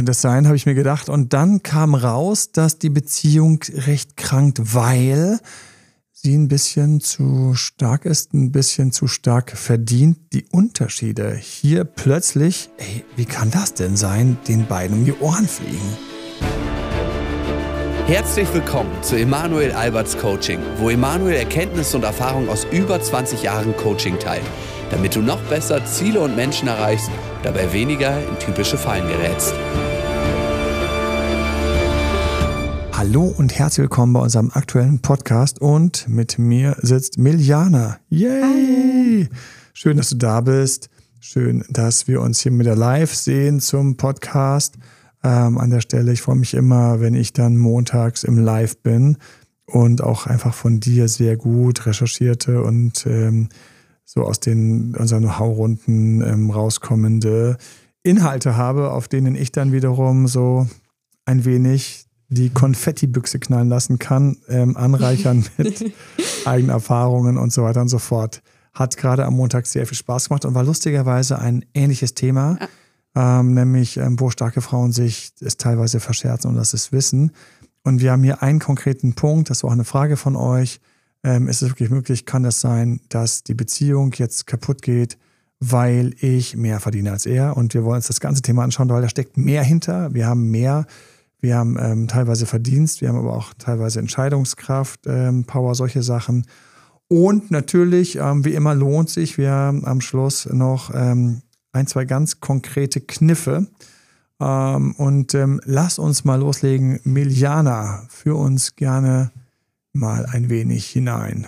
könnte das sein, habe ich mir gedacht. Und dann kam raus, dass die Beziehung recht krankt, weil sie ein bisschen zu stark ist, ein bisschen zu stark verdient. Die Unterschiede hier plötzlich, ey, wie kann das denn sein, den beiden um die Ohren fliegen? Herzlich willkommen zu Emanuel Alberts Coaching, wo Emanuel Erkenntnisse und Erfahrung aus über 20 Jahren Coaching teilt, damit du noch besser Ziele und Menschen erreichst, dabei weniger in typische Fallen gerätst. Hallo und herzlich willkommen bei unserem aktuellen Podcast und mit mir sitzt Miljana. Yay! Schön, dass du da bist. Schön, dass wir uns hier wieder live sehen zum Podcast. Ähm, an der Stelle, ich freue mich immer, wenn ich dann montags im Live bin und auch einfach von dir sehr gut recherchierte und ähm, so aus den unseren Know-how-Runden ähm, rauskommende Inhalte habe, auf denen ich dann wiederum so ein wenig die Konfettibüchse knallen lassen kann, ähm, anreichern mit eigenen Erfahrungen und so weiter und so fort. Hat gerade am Montag sehr viel Spaß gemacht und war lustigerweise ein ähnliches Thema, ja. ähm, nämlich ähm, wo starke Frauen sich es teilweise verscherzen und das ist Wissen. Und wir haben hier einen konkreten Punkt, das war auch eine Frage von euch. Ähm, ist es wirklich möglich, kann es sein, dass die Beziehung jetzt kaputt geht, weil ich mehr verdiene als er? Und wir wollen uns das ganze Thema anschauen, weil da steckt mehr hinter. Wir haben mehr wir haben ähm, teilweise Verdienst, wir haben aber auch teilweise Entscheidungskraft, ähm, Power, solche Sachen. Und natürlich, ähm, wie immer, lohnt sich, wir haben am Schluss noch ähm, ein, zwei ganz konkrete Kniffe. Ähm, und lass uns mal loslegen. Miljana, für uns gerne mal ein wenig hinein.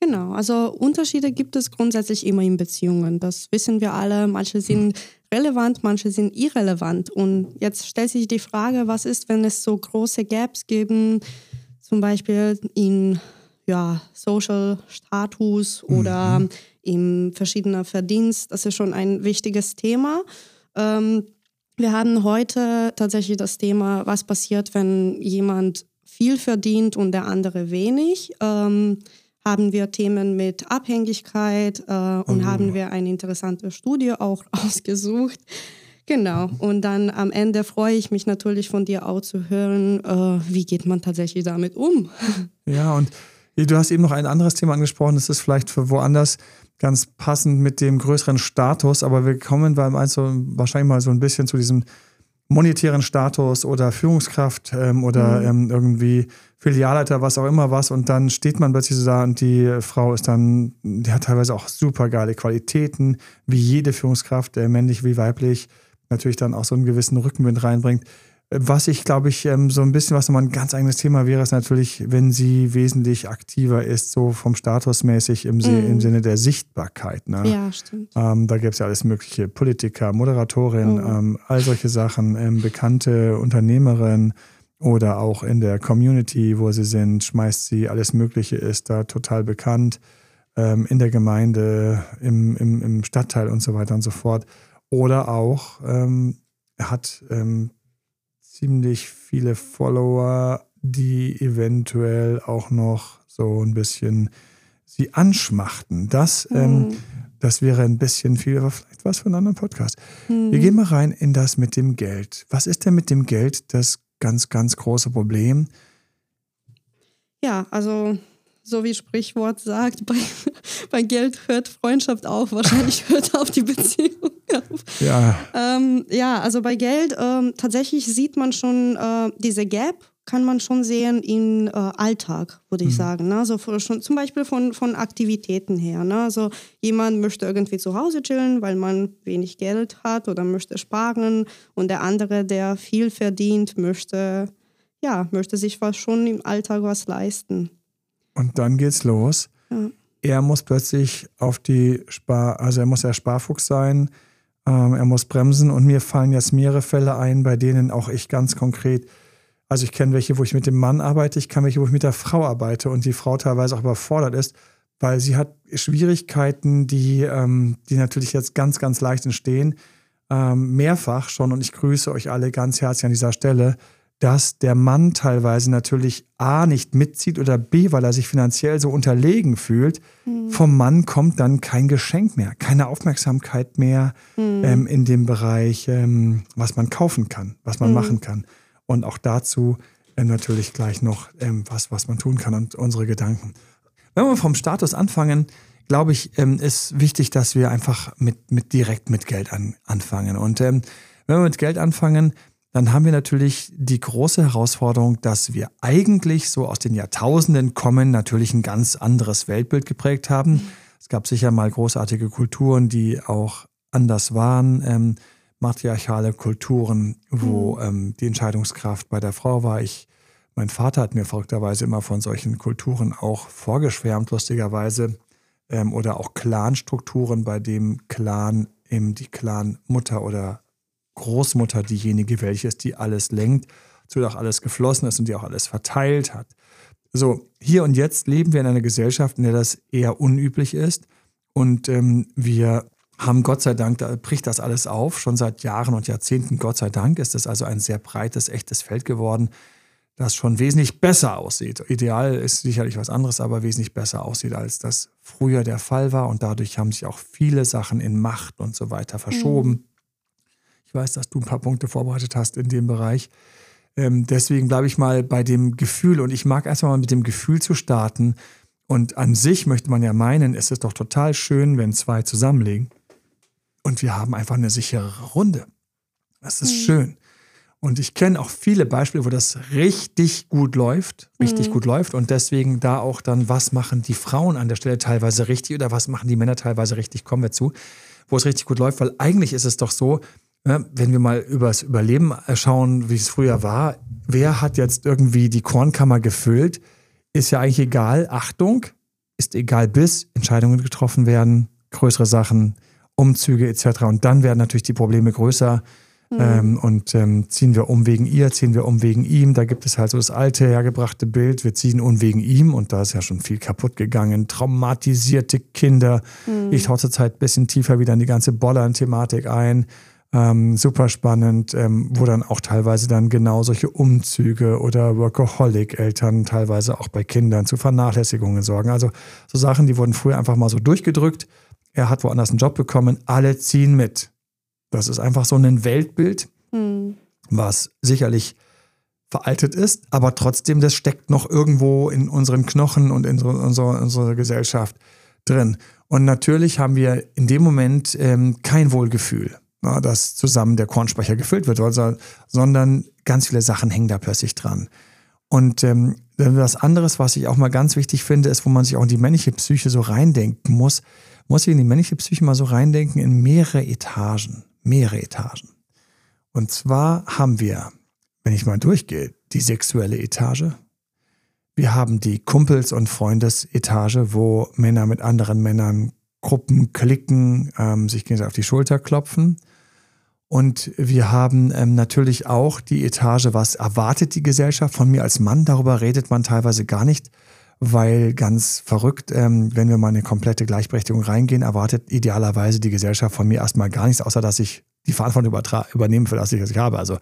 Genau, also Unterschiede gibt es grundsätzlich immer in Beziehungen. Das wissen wir alle. Manche sind relevant, manche sind irrelevant. Und jetzt stellt sich die Frage, was ist, wenn es so große Gaps geben, zum Beispiel in ja, Social Status oder mhm. im verschiedener Verdienst. Das ist schon ein wichtiges Thema. Ähm, wir haben heute tatsächlich das Thema, was passiert, wenn jemand viel verdient und der andere wenig. Ähm, haben wir Themen mit Abhängigkeit äh, und oh. haben wir eine interessante Studie auch ausgesucht. Genau. Und dann am Ende freue ich mich natürlich von dir auch zu hören, äh, wie geht man tatsächlich damit um. Ja, und du hast eben noch ein anderes Thema angesprochen, das ist vielleicht für woanders ganz passend mit dem größeren Status, aber wir kommen beim also wahrscheinlich mal so ein bisschen zu diesem monetären Status oder Führungskraft ähm, oder mhm. ähm, irgendwie Filialleiter, was auch immer was. Und dann steht man plötzlich so da und die Frau ist dann, die hat teilweise auch super geile Qualitäten, wie jede Führungskraft, äh, männlich wie weiblich, natürlich dann auch so einen gewissen Rückenwind reinbringt. Was ich, glaube ich, ähm, so ein bisschen, was nochmal ein ganz eigenes Thema wäre, ist natürlich, wenn sie wesentlich aktiver ist, so vom Statusmäßig im, mm. im Sinne der Sichtbarkeit. Ne? Ja, stimmt. Ähm, da gäbe es ja alles mögliche, Politiker, Moderatorin, oh. ähm, all solche Sachen, ähm, bekannte Unternehmerin oder auch in der Community, wo sie sind, schmeißt sie alles Mögliche, ist da total bekannt, ähm, in der Gemeinde, im, im, im Stadtteil und so weiter und so fort. Oder auch ähm, hat ziemlich viele Follower, die eventuell auch noch so ein bisschen sie anschmachten. Das, mhm. ähm, das wäre ein bisschen viel, aber vielleicht was für einen anderen Podcast. Mhm. Wir gehen mal rein in das mit dem Geld. Was ist denn mit dem Geld das ganz, ganz große Problem? Ja, also so wie Sprichwort sagt, bei, bei Geld hört Freundschaft auf, wahrscheinlich hört auf die Beziehung auf. Ja, ähm, ja also bei Geld ähm, tatsächlich sieht man schon äh, diese Gap, kann man schon sehen im äh, Alltag, würde ich mhm. sagen. Ne? Also schon, zum Beispiel von, von Aktivitäten her. Ne? Also jemand möchte irgendwie zu Hause chillen, weil man wenig Geld hat oder möchte sparen und der andere, der viel verdient, möchte, ja, möchte sich was schon im Alltag was leisten. Und dann geht's los. Ja. Er muss plötzlich auf die Spar, also er muss der Sparfuchs sein, ähm, er muss bremsen und mir fallen jetzt mehrere Fälle ein, bei denen auch ich ganz konkret, also ich kenne welche, wo ich mit dem Mann arbeite, ich kann welche, wo ich mit der Frau arbeite und die Frau teilweise auch überfordert ist, weil sie hat Schwierigkeiten, die, ähm, die natürlich jetzt ganz, ganz leicht entstehen, ähm, mehrfach schon und ich grüße euch alle ganz herzlich an dieser Stelle dass der Mann teilweise natürlich A nicht mitzieht oder B, weil er sich finanziell so unterlegen fühlt, mhm. vom Mann kommt dann kein Geschenk mehr, keine Aufmerksamkeit mehr mhm. ähm, in dem Bereich, ähm, was man kaufen kann, was man mhm. machen kann. Und auch dazu ähm, natürlich gleich noch ähm, was, was man tun kann und unsere Gedanken. Wenn wir vom Status anfangen, glaube ich, ähm, ist wichtig, dass wir einfach mit, mit direkt mit Geld an, anfangen. Und wenn wir mit Geld anfangen, dann haben wir natürlich die große Herausforderung, dass wir eigentlich so aus den Jahrtausenden kommen, natürlich ein ganz anderes Weltbild geprägt haben. Es gab sicher mal großartige Kulturen, die auch anders waren, ähm, matriarchale Kulturen, wo mhm. ähm, die Entscheidungskraft bei der Frau war. Ich, mein Vater hat mir verrückterweise immer von solchen Kulturen auch vorgeschwärmt, lustigerweise. Ähm, oder auch Clanstrukturen, bei dem Clan eben die Clanmutter oder Großmutter diejenige, welche ist, die alles lenkt, zu der auch alles geflossen ist und die auch alles verteilt hat. So, hier und jetzt leben wir in einer Gesellschaft, in der das eher unüblich ist. Und ähm, wir haben Gott sei Dank, da bricht das alles auf, schon seit Jahren und Jahrzehnten, Gott sei Dank, ist es also ein sehr breites, echtes Feld geworden, das schon wesentlich besser aussieht. Ideal ist sicherlich was anderes, aber wesentlich besser aussieht, als das früher der Fall war. Und dadurch haben sich auch viele Sachen in Macht und so weiter verschoben. Mhm. Ich weiß, dass du ein paar Punkte vorbereitet hast in dem Bereich. Ähm, deswegen bleibe ich mal bei dem Gefühl und ich mag erstmal mal mit dem Gefühl zu starten. Und an sich möchte man ja meinen, es ist doch total schön, wenn zwei zusammenlegen und wir haben einfach eine sichere Runde. Das ist mhm. schön. Und ich kenne auch viele Beispiele, wo das richtig gut läuft, richtig mhm. gut läuft. Und deswegen da auch dann, was machen die Frauen an der Stelle teilweise richtig oder was machen die Männer teilweise richtig, kommen wir zu, wo es richtig gut läuft. Weil eigentlich ist es doch so, wenn wir mal übers Überleben schauen, wie es früher war, wer hat jetzt irgendwie die Kornkammer gefüllt, ist ja eigentlich egal. Achtung, ist egal bis Entscheidungen getroffen werden, größere Sachen, Umzüge etc. Und dann werden natürlich die Probleme größer. Mhm. Ähm, und ähm, ziehen wir um wegen ihr, ziehen wir um wegen ihm. Da gibt es halt so das alte, hergebrachte Bild, wir ziehen um wegen ihm und da ist ja schon viel kaputt gegangen. Traumatisierte Kinder. Mhm. Ich tauche zurzeit ein bisschen tiefer wieder in die ganze Bollern-Thematik ein. Ähm, super spannend, ähm, wo dann auch teilweise dann genau solche Umzüge oder Workaholic-Eltern teilweise auch bei Kindern zu Vernachlässigungen sorgen. Also so Sachen, die wurden früher einfach mal so durchgedrückt. Er hat woanders einen Job bekommen, alle ziehen mit. Das ist einfach so ein Weltbild, hm. was sicherlich veraltet ist, aber trotzdem, das steckt noch irgendwo in unseren Knochen und in unserer, unserer Gesellschaft drin. Und natürlich haben wir in dem Moment ähm, kein Wohlgefühl na, dass zusammen der Kornspeicher gefüllt wird, also, sondern ganz viele Sachen hängen da plötzlich dran. Und ähm, was anderes, was ich auch mal ganz wichtig finde, ist, wo man sich auch in die männliche Psyche so reindenken muss, muss ich in die männliche Psyche mal so reindenken in mehrere Etagen. Mehrere Etagen. Und zwar haben wir, wenn ich mal durchgehe, die sexuelle Etage. Wir haben die Kumpels- und Freundesetage, wo Männer mit anderen Männern Gruppen klicken, ähm, sich gegenseitig auf die Schulter klopfen. Und wir haben ähm, natürlich auch die Etage, was erwartet die Gesellschaft von mir als Mann. Darüber redet man teilweise gar nicht, weil ganz verrückt, ähm, wenn wir mal in eine komplette Gleichberechtigung reingehen, erwartet idealerweise die Gesellschaft von mir erstmal gar nichts, außer dass ich die Verantwortung übernehmen für das, was ich habe. Also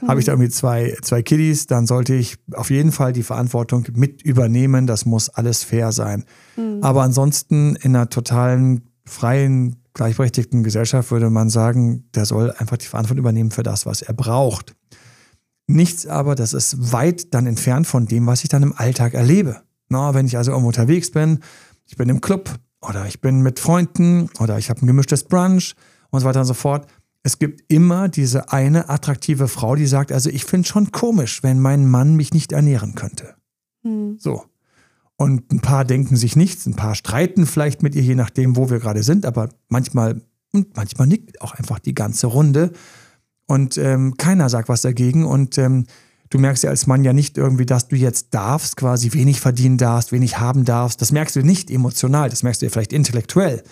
mhm. habe ich da irgendwie zwei, zwei Kiddies, dann sollte ich auf jeden Fall die Verantwortung mit übernehmen. Das muss alles fair sein. Mhm. Aber ansonsten in einer totalen freien gleichberechtigten Gesellschaft würde man sagen, der soll einfach die Verantwortung übernehmen für das, was er braucht. Nichts aber, das ist weit dann entfernt von dem, was ich dann im Alltag erlebe. Na, wenn ich also irgendwo unterwegs bin, ich bin im Club oder ich bin mit Freunden oder ich habe ein gemischtes Brunch und so weiter und so fort. Es gibt immer diese eine attraktive Frau, die sagt, also ich finde es schon komisch, wenn mein Mann mich nicht ernähren könnte. Hm. So. Und ein paar denken sich nichts, ein paar streiten vielleicht mit ihr, je nachdem, wo wir gerade sind, aber manchmal und manchmal nickt auch einfach die ganze Runde und ähm, keiner sagt was dagegen und ähm, du merkst ja als Mann ja nicht irgendwie, dass du jetzt darfst, quasi wenig verdienen darfst, wenig haben darfst. Das merkst du nicht emotional, das merkst du ja vielleicht intellektuell.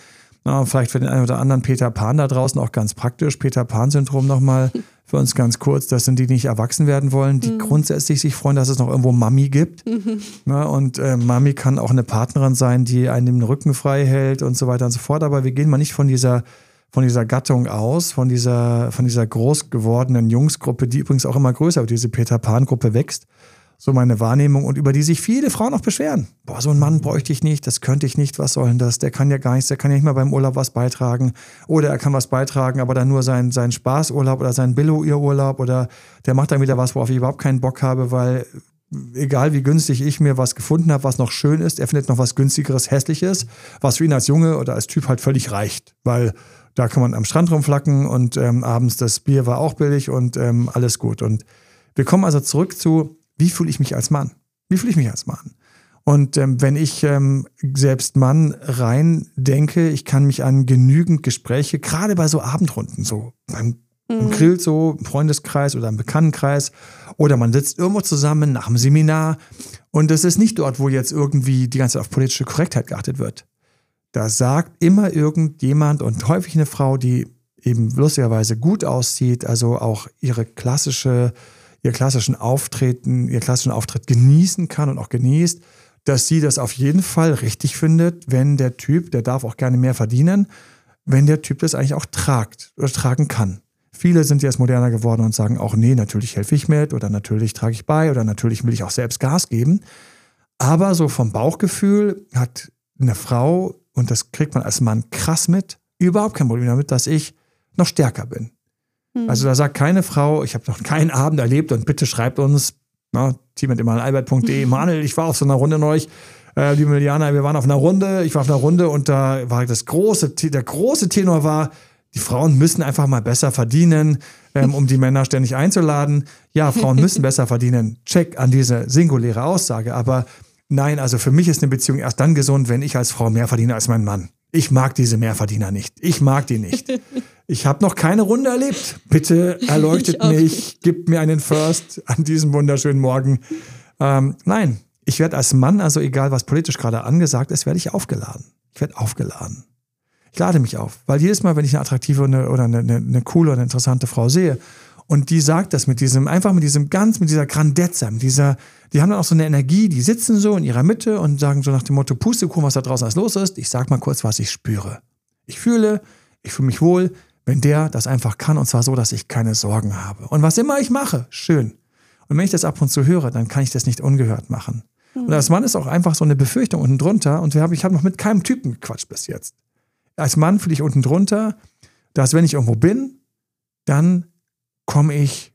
Na, vielleicht für den einen oder anderen Peter Pan da draußen auch ganz praktisch. Peter Pan-Syndrom nochmal für uns ganz kurz. Das sind die, die nicht erwachsen werden wollen, die mhm. grundsätzlich sich freuen, dass es noch irgendwo Mami gibt. Mhm. Na, und äh, Mami kann auch eine Partnerin sein, die einen den Rücken frei hält und so weiter und so fort. Aber wir gehen mal nicht von dieser von dieser Gattung aus, von dieser, von dieser groß gewordenen Jungsgruppe, die übrigens auch immer größer wird, diese Peter Pan-Gruppe wächst. So meine Wahrnehmung und über die sich viele Frauen auch beschweren. Boah, so ein Mann bräuchte ich nicht, das könnte ich nicht, was soll denn das? Der kann ja gar nichts, der kann ja nicht mal beim Urlaub was beitragen. Oder er kann was beitragen, aber dann nur seinen, seinen Spaßurlaub oder seinen Billo-Urlaub oder der macht dann wieder was, worauf ich überhaupt keinen Bock habe, weil egal wie günstig ich mir was gefunden habe, was noch schön ist, er findet noch was günstigeres, hässliches, was für ihn als Junge oder als Typ halt völlig reicht, weil da kann man am Strand rumflacken und ähm, abends das Bier war auch billig und ähm, alles gut. Und wir kommen also zurück zu, wie fühle ich mich als Mann? Wie fühle ich mich als Mann? Und ähm, wenn ich ähm, selbst Mann rein denke, ich kann mich an genügend Gespräche, gerade bei so Abendrunden, so beim mhm. Grill so im Freundeskreis oder im Bekanntenkreis, oder man sitzt irgendwo zusammen nach einem Seminar und es ist nicht dort, wo jetzt irgendwie die ganze Zeit auf politische Korrektheit geachtet wird. Da sagt immer irgendjemand und häufig eine Frau, die eben lustigerweise gut aussieht, also auch ihre klassische ihr klassischen Auftreten, ihr klassischen Auftritt genießen kann und auch genießt, dass sie das auf jeden Fall richtig findet, wenn der Typ, der darf auch gerne mehr verdienen, wenn der Typ das eigentlich auch tragt oder tragen kann. Viele sind jetzt moderner geworden und sagen auch, nee, natürlich helfe ich mit oder natürlich trage ich bei oder natürlich will ich auch selbst Gas geben. Aber so vom Bauchgefühl hat eine Frau, und das kriegt man als Mann krass mit, überhaupt kein Problem damit, dass ich noch stärker bin. Hm. Also da sagt keine Frau, ich habe noch keinen Abend erlebt und bitte schreibt uns, na, team.albert.de, Manuel, ich war auf so einer Runde neulich, äh, liebe Miliana, wir waren auf einer Runde, ich war auf einer Runde und da war das große, der große Tenor war, die Frauen müssen einfach mal besser verdienen, ähm, um die Männer ständig einzuladen. Ja, Frauen müssen besser verdienen. Check an diese singuläre Aussage. Aber nein, also für mich ist eine Beziehung erst dann gesund, wenn ich als Frau mehr verdiene als mein Mann. Ich mag diese Mehrverdiener nicht. Ich mag die nicht. Ich habe noch keine Runde erlebt. Bitte erleuchtet mich, gibt mir einen First an diesem wunderschönen Morgen. Ähm, nein, ich werde als Mann, also egal was politisch gerade angesagt ist, werde ich aufgeladen. Ich werde aufgeladen. Ich lade mich auf, weil jedes Mal, wenn ich eine attraktive oder eine, eine, eine coole oder interessante Frau sehe und die sagt das mit diesem, einfach mit diesem ganz, mit dieser Grandezza, mit dieser, die haben dann auch so eine Energie, die sitzen so in ihrer Mitte und sagen so nach dem Motto, Pustekuchen, was da draußen alles los ist. Ich sag mal kurz, was ich spüre. Ich fühle, ich fühle mich wohl, wenn der das einfach kann und zwar so, dass ich keine Sorgen habe. Und was immer ich mache, schön. Und wenn ich das ab und zu höre, dann kann ich das nicht ungehört machen. Mhm. Und als Mann ist auch einfach so eine Befürchtung unten drunter und ich habe noch mit keinem Typen gequatscht bis jetzt. Als Mann fühle ich unten drunter, dass wenn ich irgendwo bin, dann komme ich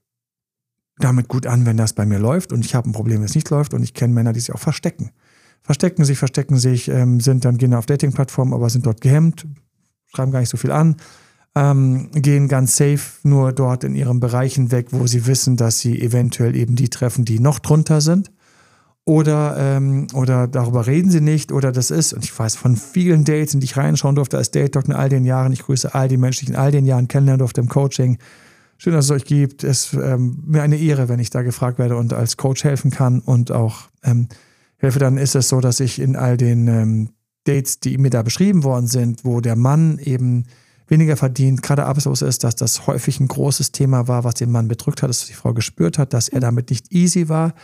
damit gut an, wenn das bei mir läuft und ich habe ein Problem, wenn es nicht läuft und ich kenne Männer, die sich auch verstecken. Verstecken sich, verstecken sich, ähm, sind dann gehen auf Dating-Plattformen, aber sind dort gehemmt, schreiben gar nicht so viel an, ähm, gehen ganz safe nur dort in ihren Bereichen weg, wo sie wissen, dass sie eventuell eben die treffen, die noch drunter sind. Oder, ähm, oder darüber reden sie nicht, oder das ist, und ich weiß von vielen Dates, in die ich reinschauen durfte als Date Doctor in all den Jahren, ich grüße all die Menschen, die ich in all den Jahren kennenlernen durfte im Coaching, Schön, dass es euch gibt. Es ist ähm, mir eine Ehre, wenn ich da gefragt werde und als Coach helfen kann und auch ähm, helfe. Dann ist es so, dass ich in all den ähm, Dates, die mir da beschrieben worden sind, wo der Mann eben weniger verdient, gerade arbeitslos ist, dass das häufig ein großes Thema war, was den Mann bedrückt hat, dass die Frau gespürt hat, dass er damit nicht easy war.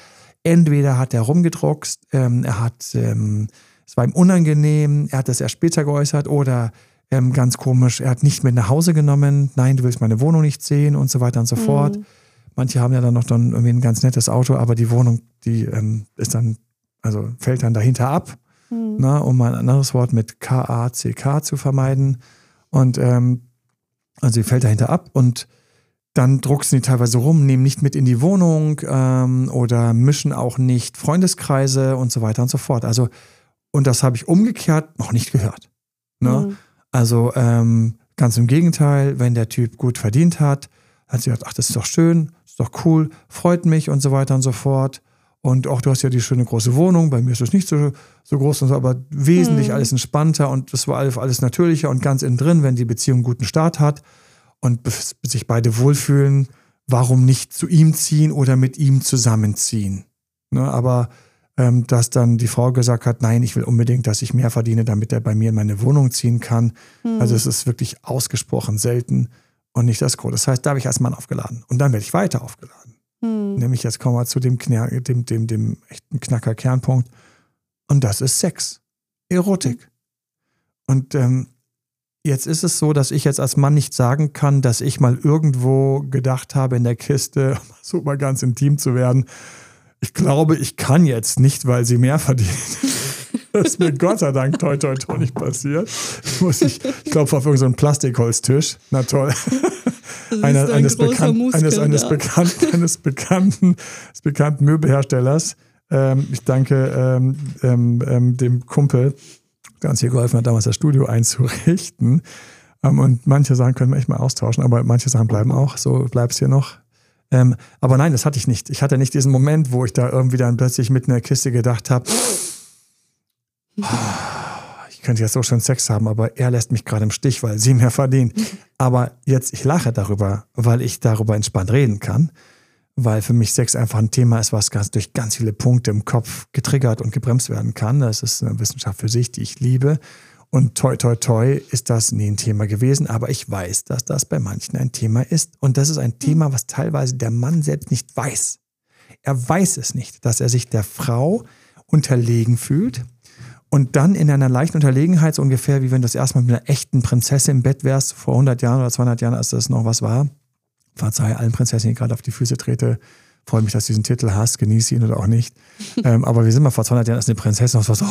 Entweder hat er rumgedruckst, ähm, er hat, ähm, es war ihm unangenehm, er hat das erst später geäußert oder ähm, ganz komisch, er hat nicht mit nach Hause genommen, nein, du willst meine Wohnung nicht sehen und so weiter und so mhm. fort. Manche haben ja dann noch dann irgendwie ein ganz nettes Auto, aber die Wohnung, die ähm, ist dann, also fällt dann dahinter ab, mhm. na, ne, um mal ein anderes Wort mit K-A-C-K zu vermeiden. Und ähm, also sie fällt dahinter ab und dann drucksen die teilweise rum, nehmen nicht mit in die Wohnung ähm, oder mischen auch nicht Freundeskreise und so weiter und so fort. Also, und das habe ich umgekehrt noch nicht gehört. Ne? Mhm. Also ähm, ganz im Gegenteil, wenn der Typ gut verdient hat, hat sie gesagt, ach, das ist doch schön, ist doch cool, freut mich und so weiter und so fort. Und auch du hast ja die schöne große Wohnung, bei mir ist es nicht so, so groß, und so, aber wesentlich hm. alles entspannter und das war alles, alles natürlicher und ganz innen drin, wenn die Beziehung einen guten Start hat und sich beide wohlfühlen, warum nicht zu ihm ziehen oder mit ihm zusammenziehen. Ne, aber ähm, dass dann die Frau gesagt hat, nein, ich will unbedingt, dass ich mehr verdiene, damit er bei mir in meine Wohnung ziehen kann. Mhm. Also es ist wirklich ausgesprochen selten und nicht das Gros. Das heißt, da habe ich als Mann aufgeladen und dann werde ich weiter aufgeladen. Mhm. Nämlich jetzt kommen wir zu dem, Kner dem, dem, dem echten Knacker-Kernpunkt und das ist Sex, Erotik. Und ähm, Jetzt ist es so, dass ich jetzt als Mann nicht sagen kann, dass ich mal irgendwo gedacht habe, in der Kiste so mal ganz intim zu werden. Ich glaube, ich kann jetzt nicht, weil sie mehr verdient. Das ist mir Gott sei Dank toi toi toi nicht passiert. Ich, muss ich, ich glaube auf irgendeinen so Plastikholztisch. Na toll. Eine, ein eines, Bekan Muskel, eines, eines, ja. bekannten, eines bekannten, bekannten Möbelherstellers. Ähm, ich danke ähm, ähm, ähm dem Kumpel, der uns hier geholfen hat, damals das Studio einzurichten. Ähm, und manche Sachen können wir echt mal austauschen, aber manche Sachen bleiben auch. So bleibt es hier noch. Ähm, aber nein, das hatte ich nicht. Ich hatte nicht diesen Moment, wo ich da irgendwie dann plötzlich mitten in der Kiste gedacht habe, ich könnte jetzt so schön Sex haben, aber er lässt mich gerade im Stich, weil sie mehr verdient. Aber jetzt, ich lache darüber, weil ich darüber entspannt reden kann, weil für mich Sex einfach ein Thema ist, was ganz, durch ganz viele Punkte im Kopf getriggert und gebremst werden kann. Das ist eine Wissenschaft für sich, die ich liebe. Und toi, toi, toi ist das nie ein Thema gewesen, aber ich weiß, dass das bei manchen ein Thema ist. Und das ist ein Thema, was teilweise der Mann selbst nicht weiß. Er weiß es nicht, dass er sich der Frau unterlegen fühlt und dann in einer leichten Unterlegenheit, so ungefähr wie wenn du das erstmal mit einer echten Prinzessin im Bett wärst, vor 100 Jahren oder 200 Jahren, als das noch was war. Verzeih allen Prinzessinnen, die gerade auf die Füße trete. Freue mich, dass du diesen Titel hast, genieße ihn oder auch nicht. ähm, aber wir sind mal vor 200 Jahren als eine Prinzessin, was so,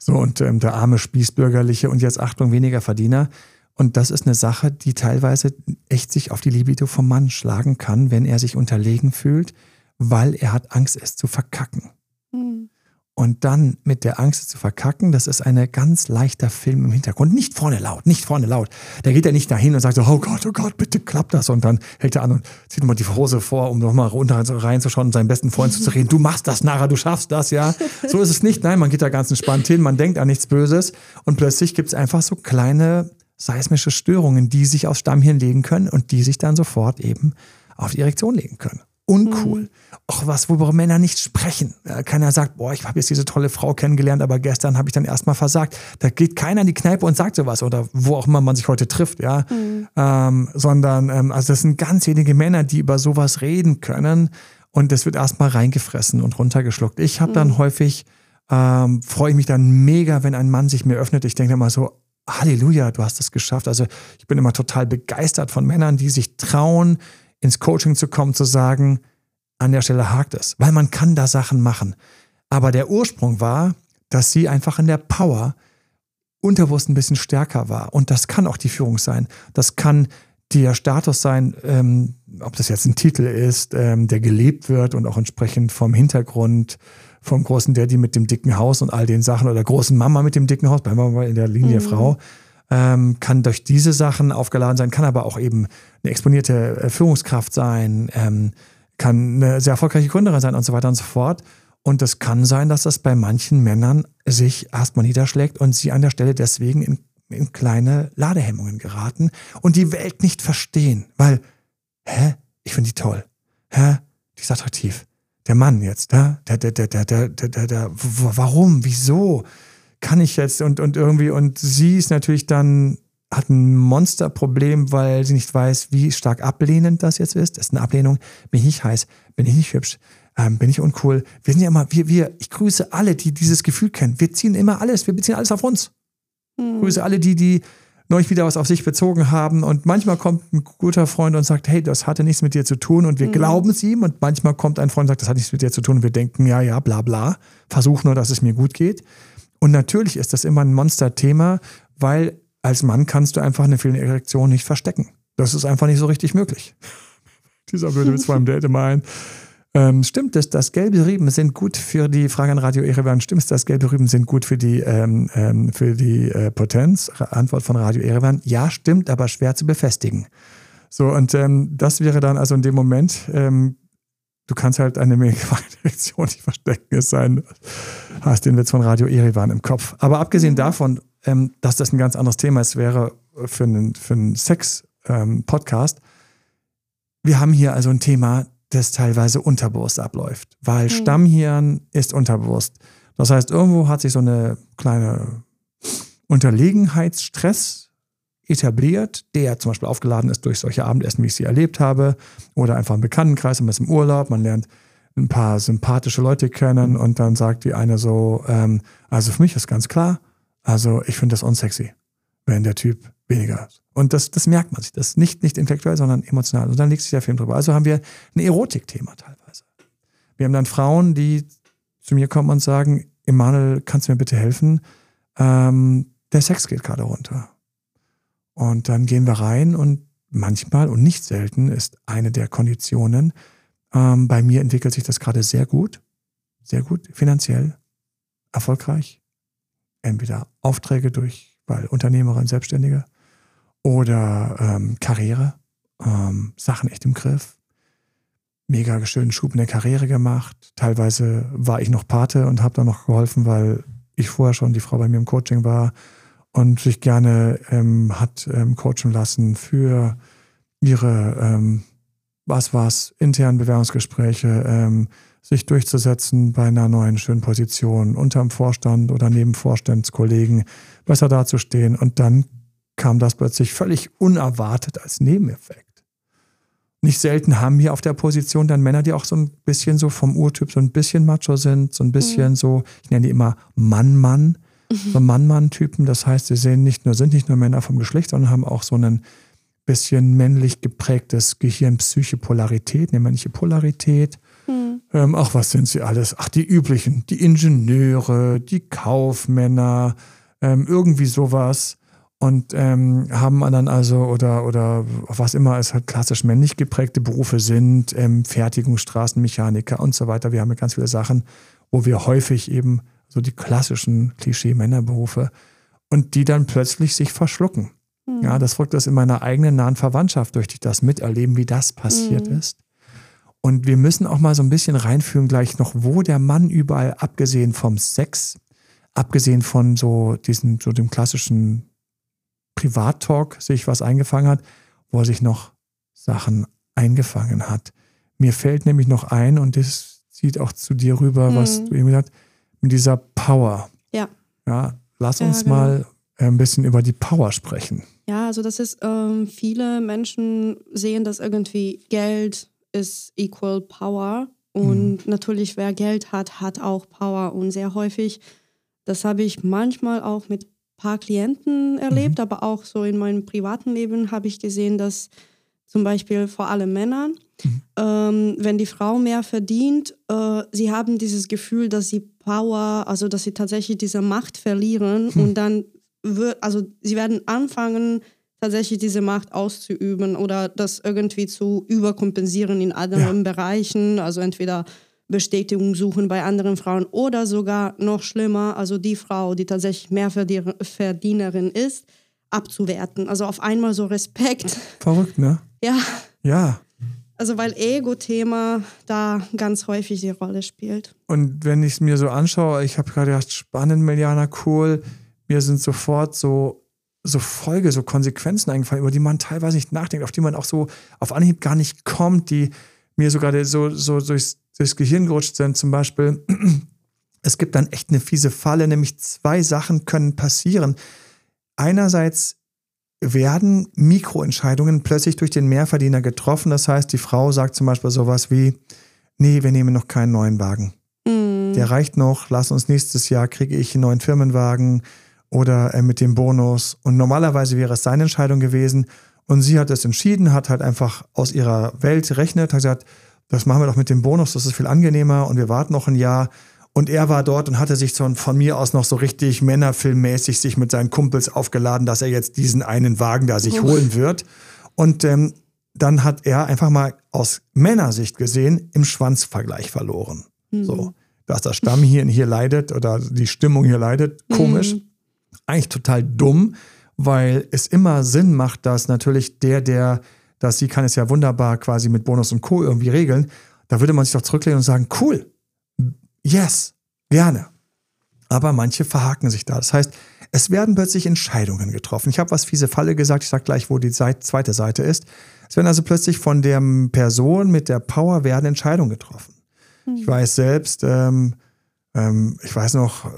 so und ähm, der arme Spießbürgerliche und jetzt Achtung, weniger Verdiener. Und das ist eine Sache, die teilweise echt sich auf die Libido vom Mann schlagen kann, wenn er sich unterlegen fühlt, weil er hat Angst, es zu verkacken. Mhm. Und dann mit der Angst zu verkacken, das ist ein ganz leichter Film im Hintergrund. Nicht vorne laut, nicht vorne laut. Der geht ja nicht dahin und sagt so, oh Gott, oh Gott, bitte klappt das. Und dann hält er an und zieht nochmal die Hose vor, um nochmal runter reinzuschauen und seinen besten Freund zuzureden. Du machst das, Nara, du schaffst das, ja. So ist es nicht. Nein, man geht da ganz entspannt hin, man denkt an nichts Böses. Und plötzlich gibt es einfach so kleine seismische Störungen, die sich aufs Stammhirn legen können und die sich dann sofort eben auf die Erektion legen können uncool. Mhm. Auch was, worüber Männer nicht sprechen. Keiner sagt, boah, ich habe jetzt diese tolle Frau kennengelernt, aber gestern habe ich dann erstmal versagt. Da geht keiner in die Kneipe und sagt sowas oder wo auch immer man sich heute trifft, ja. Mhm. Ähm, sondern, ähm, also das sind ganz wenige Männer, die über sowas reden können und das wird erstmal reingefressen und runtergeschluckt. Ich habe mhm. dann häufig, ähm, freue ich mich dann mega, wenn ein Mann sich mir öffnet. Ich denke immer so, Halleluja, du hast es geschafft. Also ich bin immer total begeistert von Männern, die sich trauen, ins Coaching zu kommen, zu sagen, an der Stelle hakt es, weil man kann da Sachen machen. Aber der Ursprung war, dass sie einfach in der Power unterbewusst ein bisschen stärker war. Und das kann auch die Führung sein. Das kann der Status sein, ähm, ob das jetzt ein Titel ist, ähm, der gelebt wird und auch entsprechend vom Hintergrund, vom großen Daddy mit dem dicken Haus und all den Sachen oder großen Mama mit dem dicken Haus, wir mal in der Linie mhm. Frau, ähm, kann durch diese Sachen aufgeladen sein, kann aber auch eben eine exponierte äh, Führungskraft sein, ähm, kann eine sehr erfolgreiche Gründerin sein und so weiter und so fort. Und es kann sein, dass das bei manchen Männern sich erstmal niederschlägt und sie an der Stelle deswegen in, in kleine Ladehemmungen geraten und die Welt nicht verstehen, weil, hä, ich finde die toll, hä, die ist attraktiv. Der Mann jetzt, der, der, der, der, der, der, der, der, warum, wieso? Kann ich jetzt und, und irgendwie, und sie ist natürlich dann, hat ein Monsterproblem, weil sie nicht weiß, wie stark ablehnend das jetzt ist. Das ist eine Ablehnung. Bin ich nicht heiß? Bin ich nicht hübsch? Ähm, bin ich uncool? Wir sind ja immer, wir, wir, ich grüße alle, die dieses Gefühl kennen. Wir ziehen immer alles, wir beziehen alles auf uns. Hm. Grüße alle, die, die neulich wieder was auf sich bezogen haben. Und manchmal kommt ein guter Freund und sagt, hey, das hatte nichts mit dir zu tun und wir mhm. glauben es ihm. Und manchmal kommt ein Freund und sagt, das hat nichts mit dir zu tun und wir denken, ja, ja, bla, bla. Versuch nur, dass es mir gut geht. Und natürlich ist das immer ein Monsterthema, weil als Mann kannst du einfach eine fehlende Erektion nicht verstecken. Das ist einfach nicht so richtig möglich. Dieser blöde Witz beim Date mein. Ähm, stimmt es, dass gelbe Rüben sind gut für die Frage an Radio Erevan? Stimmt es, dass gelbe Rüben sind gut für die, ähm, ähm, für die äh, Potenz? Antwort von Radio Erevan. Ja, stimmt, aber schwer zu befestigen. So, und ähm, das wäre dann also in dem Moment, ähm, du kannst halt eine Erektion nicht verstecken, es sein, hast den Witz von Radio Erivan im Kopf. Aber abgesehen mhm. davon, ähm, dass das ein ganz anderes Thema ist, wäre für einen, für einen Sex-Podcast, ähm, wir haben hier also ein Thema, das teilweise unterbewusst abläuft, weil mhm. Stammhirn ist unterbewusst. Das heißt, irgendwo hat sich so eine kleine Unterlegenheitsstress etabliert, der zum Beispiel aufgeladen ist durch solche Abendessen, wie ich sie erlebt habe, oder einfach im Bekanntenkreis, man ist im Urlaub, man lernt ein paar sympathische Leute kennen und dann sagt die eine so, ähm, also für mich ist ganz klar, also ich finde das unsexy. wenn der Typ weniger ist. Und das, das merkt man sich. Das ist nicht, nicht intellektuell, sondern emotional. Und dann legt sich der Film drüber. Also haben wir ein Erotikthema teilweise. Wir haben dann Frauen, die zu mir kommen und sagen, Emanuel, kannst du mir bitte helfen? Ähm, der Sex geht gerade runter. Und dann gehen wir rein und manchmal und nicht selten ist eine der Konditionen, ähm, bei mir entwickelt sich das gerade sehr gut, sehr gut, finanziell, erfolgreich. Entweder Aufträge durch, weil Unternehmerin, Selbstständige oder ähm, Karriere, ähm, Sachen echt im Griff. Mega schönen Schub in der Karriere gemacht. Teilweise war ich noch Pate und habe da noch geholfen, weil ich vorher schon die Frau bei mir im Coaching war und sich gerne ähm, hat ähm, coachen lassen für ihre, ähm, was war's, internen Bewerbungsgespräche, ähm, sich durchzusetzen bei einer neuen schönen Position unterm Vorstand oder neben Vorstandskollegen besser dazustehen. Und dann kam das plötzlich völlig unerwartet als Nebeneffekt. Nicht selten haben wir auf der Position dann Männer, die auch so ein bisschen so vom Urtyp so ein bisschen macho sind, so ein bisschen mhm. so, ich nenne die immer Mann-Mann. So Mann-Mann-Typen. Das heißt, sie sehen nicht nur, sind nicht nur Männer vom Geschlecht, sondern haben auch so einen bisschen männlich geprägtes Gehirn, Psyche, Polarität, eine männliche Polarität. Mhm. Ähm, ach, was sind sie alles? Ach, die üblichen, die Ingenieure, die Kaufmänner, ähm, irgendwie sowas. Und ähm, haben dann also, oder, oder was immer es halt klassisch männlich geprägte Berufe sind, ähm, Fertigung, Straßenmechaniker und so weiter. Wir haben ja ganz viele Sachen, wo wir häufig eben so die klassischen Klischee-Männerberufe und die dann plötzlich sich verschlucken. Mhm. Ja, das folgt das in meiner eigenen nahen Verwandtschaft, durch die das miterleben, wie das passiert mhm. ist. Und wir müssen auch mal so ein bisschen reinführen gleich noch, wo der Mann überall, abgesehen vom Sex, abgesehen von so diesem, so dem klassischen Privattalk sich was eingefangen hat, wo er sich noch Sachen eingefangen hat. Mir fällt nämlich noch ein, und das zieht auch zu dir rüber, mhm. was du eben gesagt hast, mit dieser Power. Ja. Ja, lass uns genau. mal ein bisschen über die Power sprechen. Ja, also das ist, ähm, viele Menschen sehen das irgendwie, Geld ist equal Power. Und mhm. natürlich, wer Geld hat, hat auch Power. Und sehr häufig, das habe ich manchmal auch mit paar Klienten erlebt, mhm. aber auch so in meinem privaten Leben habe ich gesehen, dass zum Beispiel vor allem Männern, mhm. ähm, wenn die Frau mehr verdient, äh, sie haben dieses Gefühl, dass sie Power, also dass sie tatsächlich diese Macht verlieren mhm. und dann wird, also sie werden anfangen, tatsächlich diese Macht auszuüben oder das irgendwie zu überkompensieren in anderen ja. Bereichen, also entweder Bestätigung suchen bei anderen Frauen oder sogar noch schlimmer, also die Frau, die tatsächlich Mehrverdienerin ist, abzuwerten. Also auf einmal so Respekt. Verrückt, ne? Ja. Ja. Also weil Ego-Thema da ganz häufig die Rolle spielt. Und wenn ich es mir so anschaue, ich habe gerade gedacht, spannend, Miliana, cool. Mir sind sofort so, so Folge, so Konsequenzen eingefallen, über die man teilweise nicht nachdenkt, auf die man auch so auf Anhieb gar nicht kommt, die mir so gerade so, so durchs durchs Gehirn gerutscht sind. Zum Beispiel, es gibt dann echt eine fiese Falle, nämlich zwei Sachen können passieren. Einerseits werden Mikroentscheidungen plötzlich durch den Mehrverdiener getroffen. Das heißt, die Frau sagt zum Beispiel sowas wie, nee, wir nehmen noch keinen neuen Wagen. Mm. Der reicht noch, lass uns nächstes Jahr, kriege ich einen neuen Firmenwagen oder äh, mit dem Bonus. Und normalerweise wäre es seine Entscheidung gewesen. Und sie hat es entschieden, hat halt einfach aus ihrer Welt rechnet, hat gesagt, das machen wir doch mit dem Bonus, das ist viel angenehmer und wir warten noch ein Jahr. Und er war dort und hatte sich von, von mir aus noch so richtig männerfilmmäßig sich mit seinen Kumpels aufgeladen, dass er jetzt diesen einen Wagen da sich holen wird. Und ähm, dann hat er einfach mal aus Männersicht gesehen im Schwanzvergleich verloren. Mhm. So, dass das Stamm hier, hier leidet oder die Stimmung hier leidet, komisch. Mhm. Eigentlich total dumm, weil es immer Sinn macht, dass natürlich der, der dass sie kann es ja wunderbar quasi mit Bonus und Co. irgendwie regeln. Da würde man sich doch zurücklehnen und sagen, cool, yes, gerne. Aber manche verhaken sich da. Das heißt, es werden plötzlich Entscheidungen getroffen. Ich habe was fiese Falle gesagt, ich sage gleich, wo die Seite, zweite Seite ist. Es werden also plötzlich von der Person mit der Power werden Entscheidungen getroffen. Mhm. Ich weiß selbst, ähm, ähm, ich weiß noch,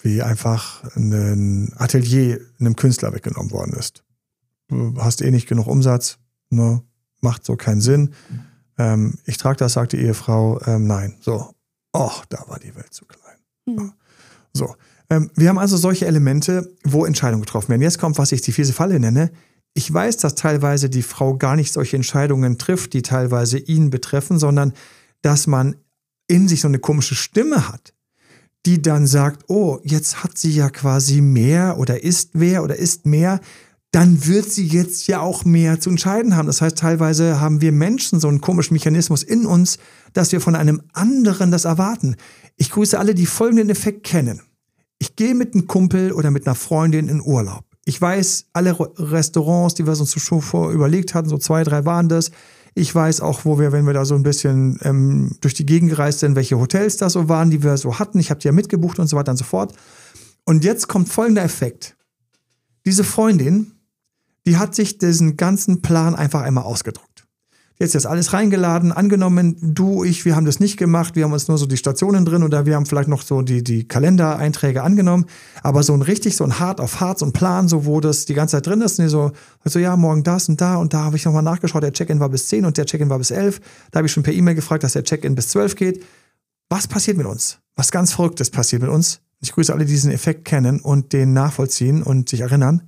wie einfach ein Atelier einem Künstler weggenommen worden ist. Du hast eh nicht genug Umsatz, ne, macht so keinen Sinn. Ähm, ich trage das, sagt die Ehefrau, ähm, nein. So, och, da war die Welt zu klein. Mhm. So. Ähm, wir haben also solche Elemente, wo Entscheidungen getroffen werden. Jetzt kommt, was ich die fiese Falle nenne. Ich weiß, dass teilweise die Frau gar nicht solche Entscheidungen trifft, die teilweise ihn betreffen, sondern dass man in sich so eine komische Stimme hat, die dann sagt, oh, jetzt hat sie ja quasi mehr oder ist mehr oder ist mehr, dann wird sie jetzt ja auch mehr zu entscheiden haben. Das heißt, teilweise haben wir Menschen so einen komischen Mechanismus in uns, dass wir von einem anderen das erwarten. Ich grüße alle, die folgenden Effekt kennen. Ich gehe mit einem Kumpel oder mit einer Freundin in Urlaub. Ich weiß, alle Restaurants, die wir uns schon vor überlegt hatten, so zwei, drei waren das. Ich weiß auch, wo wir, wenn wir da so ein bisschen ähm, durch die Gegend gereist sind, welche Hotels das so waren, die wir so hatten. Ich habe die ja mitgebucht und so weiter und so fort. Und jetzt kommt folgender Effekt. Diese Freundin, die hat sich diesen ganzen Plan einfach einmal ausgedruckt. Jetzt ist alles reingeladen. Angenommen, du, ich, wir haben das nicht gemacht. Wir haben uns nur so die Stationen drin oder wir haben vielleicht noch so die, die Kalendereinträge angenommen. Aber so ein richtig, so ein hart auf hart, so ein Plan, so wo das die ganze Zeit drin ist. Und so, also ja, morgen das und da und da habe ich nochmal nachgeschaut. Der Check-in war bis 10 und der Check-in war bis 11. Da habe ich schon per E-Mail gefragt, dass der Check-in bis 12 geht. Was passiert mit uns? Was ganz Verrücktes passiert mit uns. Ich grüße alle, die diesen Effekt kennen und den nachvollziehen und sich erinnern.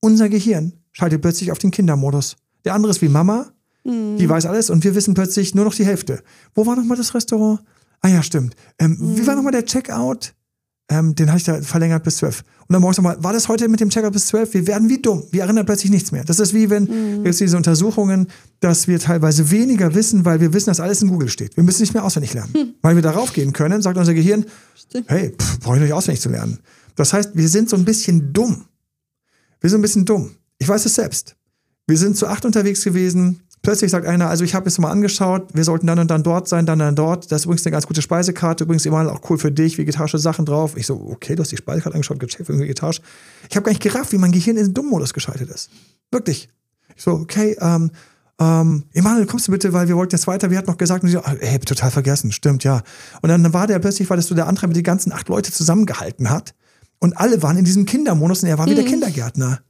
Unser Gehirn schaltet plötzlich auf den Kindermodus. Der andere ist wie Mama, Mhm. Die weiß alles und wir wissen plötzlich nur noch die Hälfte. Wo war nochmal das Restaurant? Ah ja, stimmt. Ähm, mhm. Wie war nochmal der Checkout? Ähm, den habe ich da verlängert bis zwölf. Und dann morgens nochmal, war das heute mit dem Checkout bis zwölf? Wir werden wie dumm. Wir erinnern plötzlich nichts mehr. Das ist wie wenn mhm. jetzt diese Untersuchungen, dass wir teilweise weniger wissen, weil wir wissen, dass alles in Google steht. Wir müssen nicht mehr auswendig lernen. Mhm. Weil wir darauf gehen können, sagt unser Gehirn, Stimmt. hey, brauche ich nicht auswendig zu lernen. Das heißt, wir sind so ein bisschen dumm. Wir sind ein bisschen dumm. Ich weiß es selbst. Wir sind zu acht unterwegs gewesen, Plötzlich sagt einer, also ich habe es mal angeschaut, wir sollten dann und dann dort sein, dann und dann dort. Das ist übrigens eine ganz gute Speisekarte, übrigens immer auch cool für dich, vegetarische Sachen drauf. Ich so, okay, du hast die Speisekarte angeschaut, gecheckt für vegetarisch. Ich habe gar nicht gerafft, wie mein Gehirn in den Dummmodus geschaltet ist. Wirklich. Ich so, okay, ähm, ähm, Emanuel, kommst du bitte, weil wir wollten jetzt weiter. Wir hatten noch gesagt, und ich so, ey, total vergessen, stimmt, ja. Und dann war der plötzlich, weil das so der Antreiber die ganzen acht Leute zusammengehalten hat. Und alle waren in diesem Kindermodus und er war mhm. wieder Kindergärtner.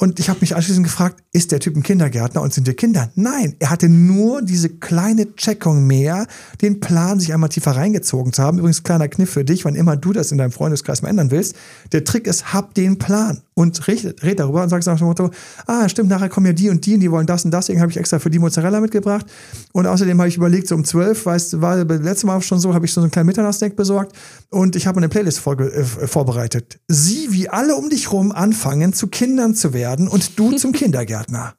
Und ich habe mich anschließend gefragt, ist der Typ ein Kindergärtner und sind wir Kinder? Nein, er hatte nur diese kleine Checkung mehr, den Plan, sich einmal tiefer reingezogen zu haben. Übrigens, kleiner Kniff für dich, wann immer du das in deinem Freundeskreis mal ändern willst. Der Trick ist, hab den Plan und red, red darüber und sagst nach dem Motto, ah, stimmt, nachher kommen ja die und die und die wollen das und das, deswegen habe ich extra für die Mozzarella mitgebracht. Und außerdem habe ich überlegt, so um zwölf, weißt war letztes Mal schon so, habe ich so einen kleinen Mitternachtsdeck besorgt und ich habe eine Playlist vor, äh, vorbereitet. Sieh, wie alle um dich rum anfangen, zu Kindern zu werden und du zum Kindergärtner.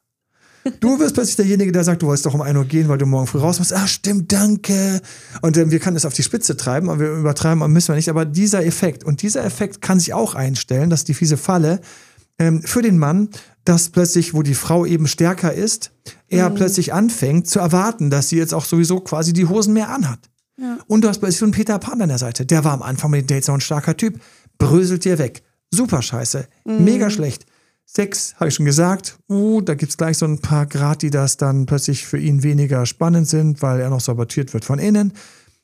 Du wirst plötzlich derjenige, der sagt, du wolltest doch um 1 Uhr gehen, weil du morgen früh raus musst. Ah, stimmt, danke. Und äh, wir können es auf die Spitze treiben, aber wir übertreiben müssen wir nicht. Aber dieser Effekt, und dieser Effekt kann sich auch einstellen, dass die fiese Falle ähm, für den Mann, dass plötzlich, wo die Frau eben stärker ist, er mhm. plötzlich anfängt zu erwarten, dass sie jetzt auch sowieso quasi die Hosen mehr anhat. Ja. Und du hast plötzlich so einen Peter Pan an der Seite. Der war am Anfang mit den Dates noch ein starker Typ. Bröselt dir weg. Super scheiße. Mhm. Mega schlecht. Sex, habe ich schon gesagt, uh, da gibt es gleich so ein paar Grad, die das dann plötzlich für ihn weniger spannend sind, weil er noch sabotiert wird von innen.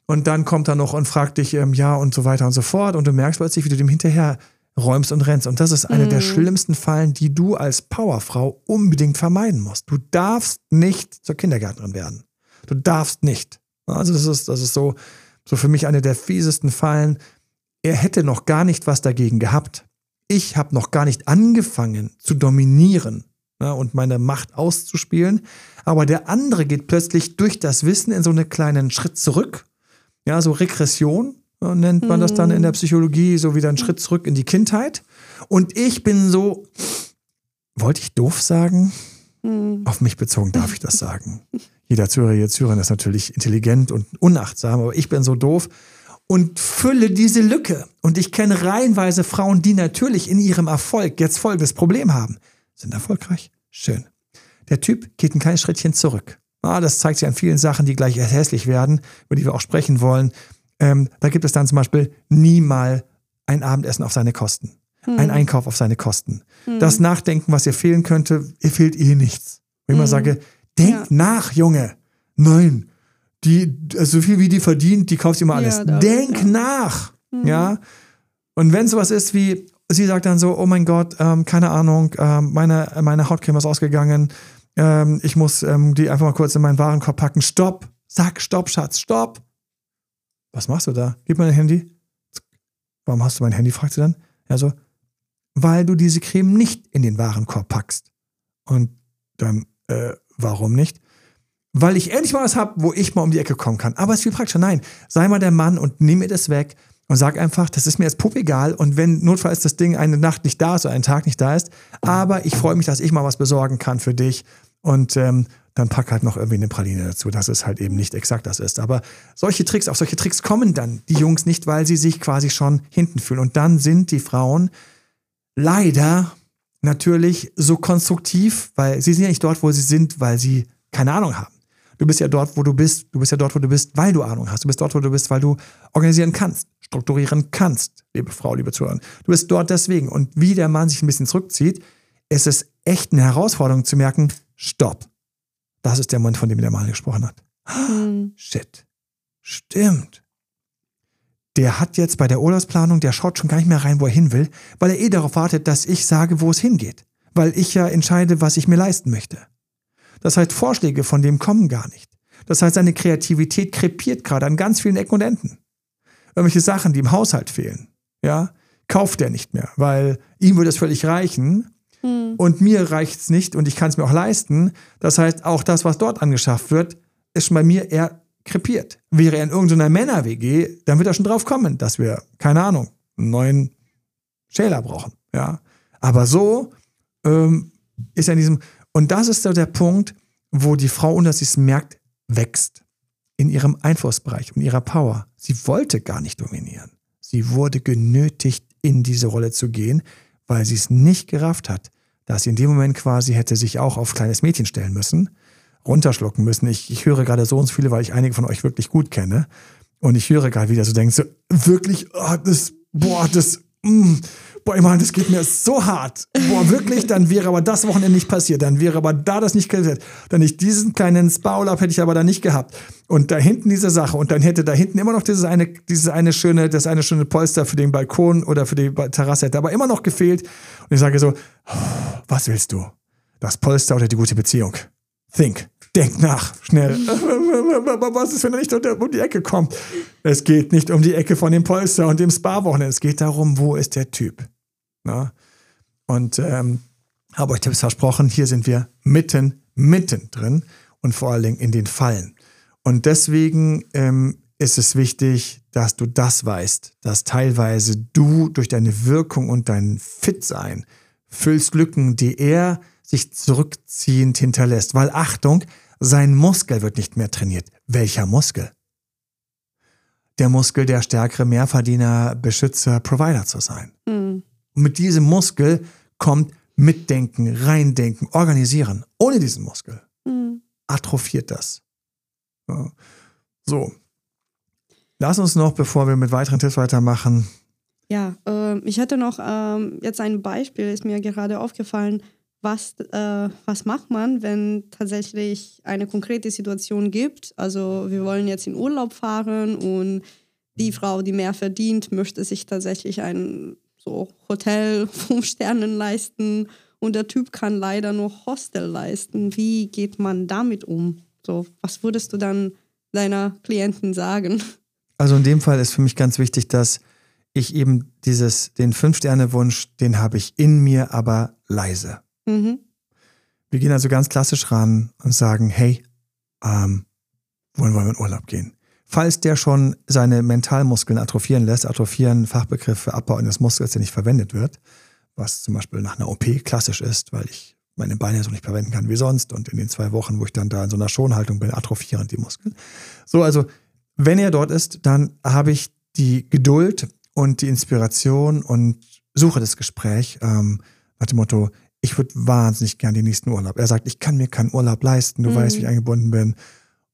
Und dann kommt er noch und fragt dich, ähm, ja, und so weiter und so fort. Und du merkst plötzlich, wie du dem hinterher räumst und rennst. Und das ist eine mm. der mhm. schlimmsten Fallen, die du als Powerfrau unbedingt vermeiden musst. Du darfst nicht zur Kindergärtnerin werden. Du darfst nicht. Also das ist, das ist so, so für mich eine der fiesesten Fallen. Er hätte noch gar nicht was dagegen gehabt ich habe noch gar nicht angefangen zu dominieren ja, und meine Macht auszuspielen, aber der andere geht plötzlich durch das Wissen in so einen kleinen Schritt zurück, ja, so Regression ja, nennt man das dann in der mhm. Psychologie, so wieder einen Schritt zurück in die Kindheit. Und ich bin so, wollte ich doof sagen? Mhm. Auf mich bezogen darf ich das sagen. Jeder Zuhörer, jede Zuhörerin ist natürlich intelligent und unachtsam, aber ich bin so doof und fülle diese Lücke. Und ich kenne reihenweise Frauen, die natürlich in ihrem Erfolg jetzt folgendes Problem haben. Sind erfolgreich? Schön. Der Typ geht ein kleines Schrittchen zurück. Ah, das zeigt sich an vielen Sachen, die gleich hässlich werden, über die wir auch sprechen wollen. Ähm, da gibt es dann zum Beispiel nie mal ein Abendessen auf seine Kosten. Hm. Ein Einkauf auf seine Kosten. Hm. Das Nachdenken, was ihr fehlen könnte, ihr fehlt ihr nichts. Wenn ich hm. mal sage, denk ja. nach, Junge. Nein, die, also so viel wie die verdient, die kauft immer alles. Ja, Denk ja. nach. Mhm. Ja. Und wenn sowas ist wie, sie sagt dann so, oh mein Gott, ähm, keine Ahnung, ähm, meine, meine Hautcreme ist ausgegangen, ähm, ich muss ähm, die einfach mal kurz in meinen Warenkorb packen. Stopp! Sag Stopp, Schatz, stopp! Was machst du da? Gib mir dein Handy. Warum hast du mein Handy? fragt sie dann. Ja, so, weil du diese Creme nicht in den Warenkorb packst. Und dann, äh, warum nicht? Weil ich endlich mal was habe, wo ich mal um die Ecke kommen kann. Aber es ist viel praktischer. Nein, sei mal der Mann und nimm mir das weg und sag einfach, das ist mir jetzt pup egal. Und wenn Notfall ist, das Ding eine Nacht nicht da ist oder ein Tag nicht da ist, aber ich freue mich, dass ich mal was besorgen kann für dich. Und ähm, dann pack halt noch irgendwie eine Praline dazu, dass es halt eben nicht exakt das ist. Aber solche Tricks, auf solche Tricks kommen dann die Jungs nicht, weil sie sich quasi schon hinten fühlen. Und dann sind die Frauen leider natürlich so konstruktiv, weil sie sind ja nicht dort, wo sie sind, weil sie keine Ahnung haben. Du bist ja dort, wo du bist. Du bist ja dort, wo du bist, weil du Ahnung hast. Du bist dort, wo du bist, weil du organisieren kannst, strukturieren kannst, liebe Frau, liebe Zuhörer. Du bist dort deswegen. Und wie der Mann sich ein bisschen zurückzieht, ist es echt eine Herausforderung zu merken, stopp. Das ist der Mann, von dem der Mann gesprochen hat. Hm. Shit. Stimmt. Der hat jetzt bei der Urlaubsplanung, der schaut schon gar nicht mehr rein, wo er hin will, weil er eh darauf wartet, dass ich sage, wo es hingeht. Weil ich ja entscheide, was ich mir leisten möchte. Das heißt, Vorschläge von dem kommen gar nicht. Das heißt, seine Kreativität krepiert gerade an ganz vielen Ecken und Enden. Irgendwelche Sachen, die im Haushalt fehlen, ja, kauft er nicht mehr, weil ihm würde es völlig reichen hm. und mir reicht es nicht und ich kann es mir auch leisten. Das heißt, auch das, was dort angeschafft wird, ist schon bei mir eher krepiert. Wäre er in irgendeiner Männer-WG, dann wird er schon drauf kommen, dass wir, keine Ahnung, einen neuen Schäler brauchen, ja. Aber so ähm, ist er in diesem, und das ist so der Punkt, wo die Frau, ohne dass sie es merkt, wächst. In ihrem Einflussbereich und ihrer Power. Sie wollte gar nicht dominieren. Sie wurde genötigt, in diese Rolle zu gehen, weil sie es nicht gerafft hat, dass sie in dem Moment quasi hätte sich auch auf kleines Mädchen stellen müssen, runterschlucken müssen. Ich, ich höre gerade so und so viele, weil ich einige von euch wirklich gut kenne. Und ich höre gerade wieder so denkt, so, wirklich, oh, das, boah, das, mm, boah, ich meine, das geht mir so hart. Boah, wirklich, dann wäre aber das Wochenende nicht passiert, dann wäre aber da das nicht passiert, dann nicht diesen kleinen Spa-Urlaub hätte ich aber da nicht gehabt. Und da hinten diese Sache und dann hätte da hinten immer noch dieses eine, dieses eine schöne, das eine schöne Polster für den Balkon oder für die Terrasse hätte aber immer noch gefehlt. Und ich sage so, was willst du? Das Polster oder die gute Beziehung? Think. Denk nach, schnell. Was ist, wenn er nicht um die Ecke kommt? Es geht nicht um die Ecke von dem Polster und dem Spa-Wochenende. Es geht darum, wo ist der Typ? Na? Und ähm, habe euch Tipps versprochen, hier sind wir mitten, mitten drin und vor allen Dingen in den Fallen. Und deswegen ähm, ist es wichtig, dass du das weißt, dass teilweise du durch deine Wirkung und dein Fitsein füllst Lücken, die er sich zurückziehend hinterlässt. Weil Achtung, sein Muskel wird nicht mehr trainiert. Welcher Muskel? Der Muskel, der stärkere Mehrverdiener, Beschützer, Provider zu sein. Mhm. Und mit diesem Muskel kommt Mitdenken, Reindenken, Organisieren. Ohne diesen Muskel mhm. atrophiert das. Ja. So. Lass uns noch, bevor wir mit weiteren Tipps weitermachen. Ja, äh, ich hatte noch äh, jetzt ein Beispiel, ist mir gerade aufgefallen. Was, äh, was macht man, wenn tatsächlich eine konkrete Situation gibt? Also wir wollen jetzt in Urlaub fahren und die Frau, die mehr verdient, möchte sich tatsächlich ein so Hotel fünf Sternen leisten und der Typ kann leider nur Hostel leisten. Wie geht man damit um? So, was würdest du dann deiner Klienten sagen? Also in dem Fall ist für mich ganz wichtig, dass ich eben dieses, den Fünf-Sterne-Wunsch, den habe ich in mir, aber leise. Mhm. Wir gehen also ganz klassisch ran und sagen, hey, ähm, wollen wir in Urlaub gehen? Falls der schon seine Mentalmuskeln atrophieren lässt, atrophieren Fachbegriff für Abbau eines Muskels, der nicht verwendet wird, was zum Beispiel nach einer OP klassisch ist, weil ich meine Beine so nicht verwenden kann wie sonst und in den zwei Wochen, wo ich dann da in so einer Schonhaltung bin, atrophieren die Muskeln. So, also wenn er dort ist, dann habe ich die Geduld und die Inspiration und suche das Gespräch ähm, nach dem Motto, ich würde wahnsinnig gern den nächsten Urlaub. Er sagt, ich kann mir keinen Urlaub leisten, du mhm. weißt, wie ich eingebunden bin.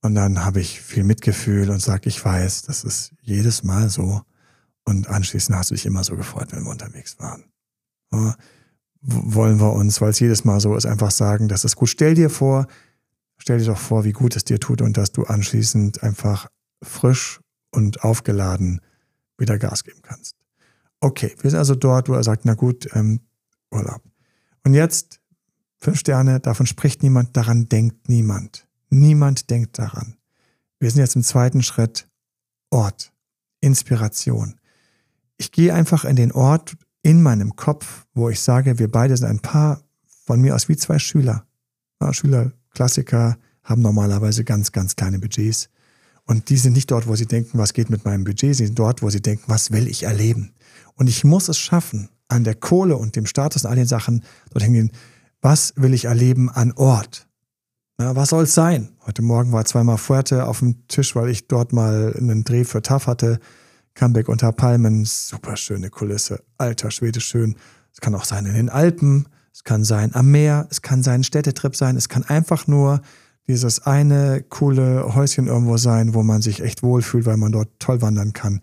Und dann habe ich viel Mitgefühl und sage, ich weiß, das ist jedes Mal so. Und anschließend hast du dich immer so gefreut, wenn wir unterwegs waren. Ja, wollen wir uns, weil es jedes Mal so ist, einfach sagen, das ist gut. Stell dir vor, stell dir doch vor, wie gut es dir tut und dass du anschließend einfach frisch und aufgeladen wieder Gas geben kannst. Okay, wir sind also dort, wo er sagt, na gut, ähm, Urlaub. Und jetzt fünf Sterne, davon spricht niemand, daran denkt niemand. Niemand denkt daran. Wir sind jetzt im zweiten Schritt Ort, Inspiration. ich gehe einfach in den Ort in meinem Kopf, wo ich sage, wir beide sind ein Paar von mir aus wie zwei Schüler. Schüler, Klassiker, haben normalerweise ganz, ganz kleine Budgets. Und die sind nicht dort, wo sie denken, was geht mit meinem Budget, sie sind dort, wo sie denken, was will ich erleben. Und ich muss es schaffen, an der Kohle und dem Status und all den Sachen dorthin gehen, was will ich erleben an Ort? Na, was soll es sein? Heute Morgen war zweimal Fuerte auf dem Tisch, weil ich dort mal einen Dreh für TAF hatte. Comeback unter Palmen, super schöne Kulisse, alter Schwede schön. Es kann auch sein in den Alpen, es kann sein am Meer, es kann sein ein Städtetrip sein, es kann einfach nur dieses eine coole Häuschen irgendwo sein, wo man sich echt wohlfühlt, weil man dort toll wandern kann.